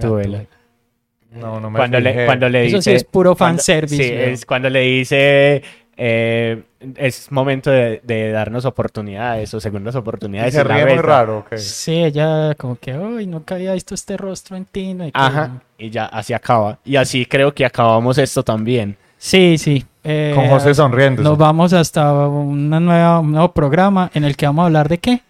No, no me Cuando le, cuando le Eso dice... sí es puro cuando- fanservice, Sí, es cuando le dice... eh, es momento de, de darnos oportunidades o segundas oportunidades. se y la ríe muy raro, ok. Sí, ella como que, uy, nunca había visto este rostro en ti. no hay que-". Ajá, y ya así acaba. Y así creo que acabamos esto también. Sí, sí. eh, Con José sonriendo. Nos vamos hasta una nueva, un nuevo programa en el que vamos a hablar de qué?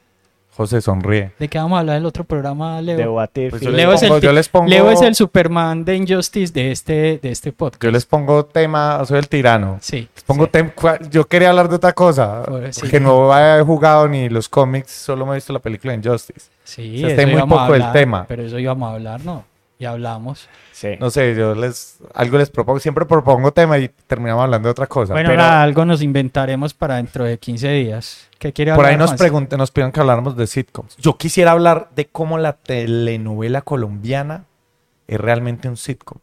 José sonríe. ¿De qué vamos a hablar el otro programa, Leo? De what if. Pues les Leo, es el, yo les pongo- Leo es el Superman de Injustice de este, de este podcast. Yo les pongo tema, soy el tirano. Sí. Les pongo tem- cua- yo quería hablar de otra cosa, Por- sí. porque no he jugado ni los cómics, solo me he visto la película Injustice. Sí, O sea, eso sé muy poco hablar, tema. Pero eso íbamos a hablar, ¿no? Y hablamos. Sí. No sé, yo les algo les propongo, siempre propongo tema y terminamos hablando de otra cosa. Bueno, pero- algo nos inventaremos para dentro de 15 días. ¿Qué quiere Por hablar ahí nos preguntan, nos piden que habláramos de sitcoms. Yo quisiera hablar de cómo la telenovela colombiana es realmente un sitcom.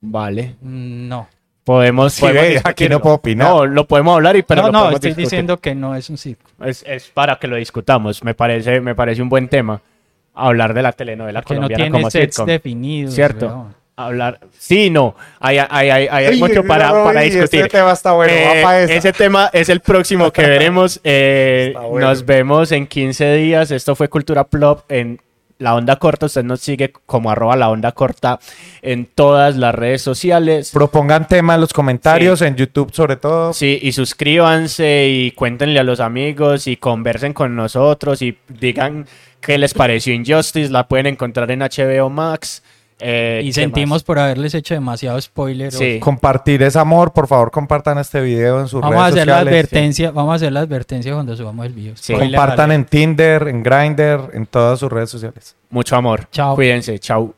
Vale. Mm, No. Podemos, Sí, podemos ve, aquí no puedo opinar. No, lo podemos hablar y pero no, lo no, estoy discutir. diciendo que no es un sitcom. Es, es para que lo discutamos. Me parece, me parece un buen tema. Hablar de la telenovela Que no colombiana tiene como sets sitcom. definidos. ¿Cierto? weón. Hablar. Sí, no. Hay, hay, hay, hay- hay Ay, mucho para, no, para y ese discutir. tema está bueno, Eh, ese tema es el próximo que veremos. Eh, bueno. Nos vemos en 15 días. Esto fue Cultura Plop en La Onda Corta. Usted nos sigue como arroba La Onda Corta en todas las redes sociales. Propongan temas en los comentarios, en YouTube sobre todo. Sí, y suscríbanse y cuéntenle a los amigos y conversen con nosotros y digan qué les pareció Injustice. La pueden encontrar en HBO Max. Eh, Y ¿qué sentimos por haberles hecho demasiado spoiler. Sí. Compartir es amor, por favor compartan este video en sus Vamos a redes hacer la sociales. advertencia, vamos a hacer la advertencia cuando subamos el video. Sí. Compartan en Tinder, en Grindr, en todas sus redes sociales. Mucho amor. Chao. Cuídense. Chao.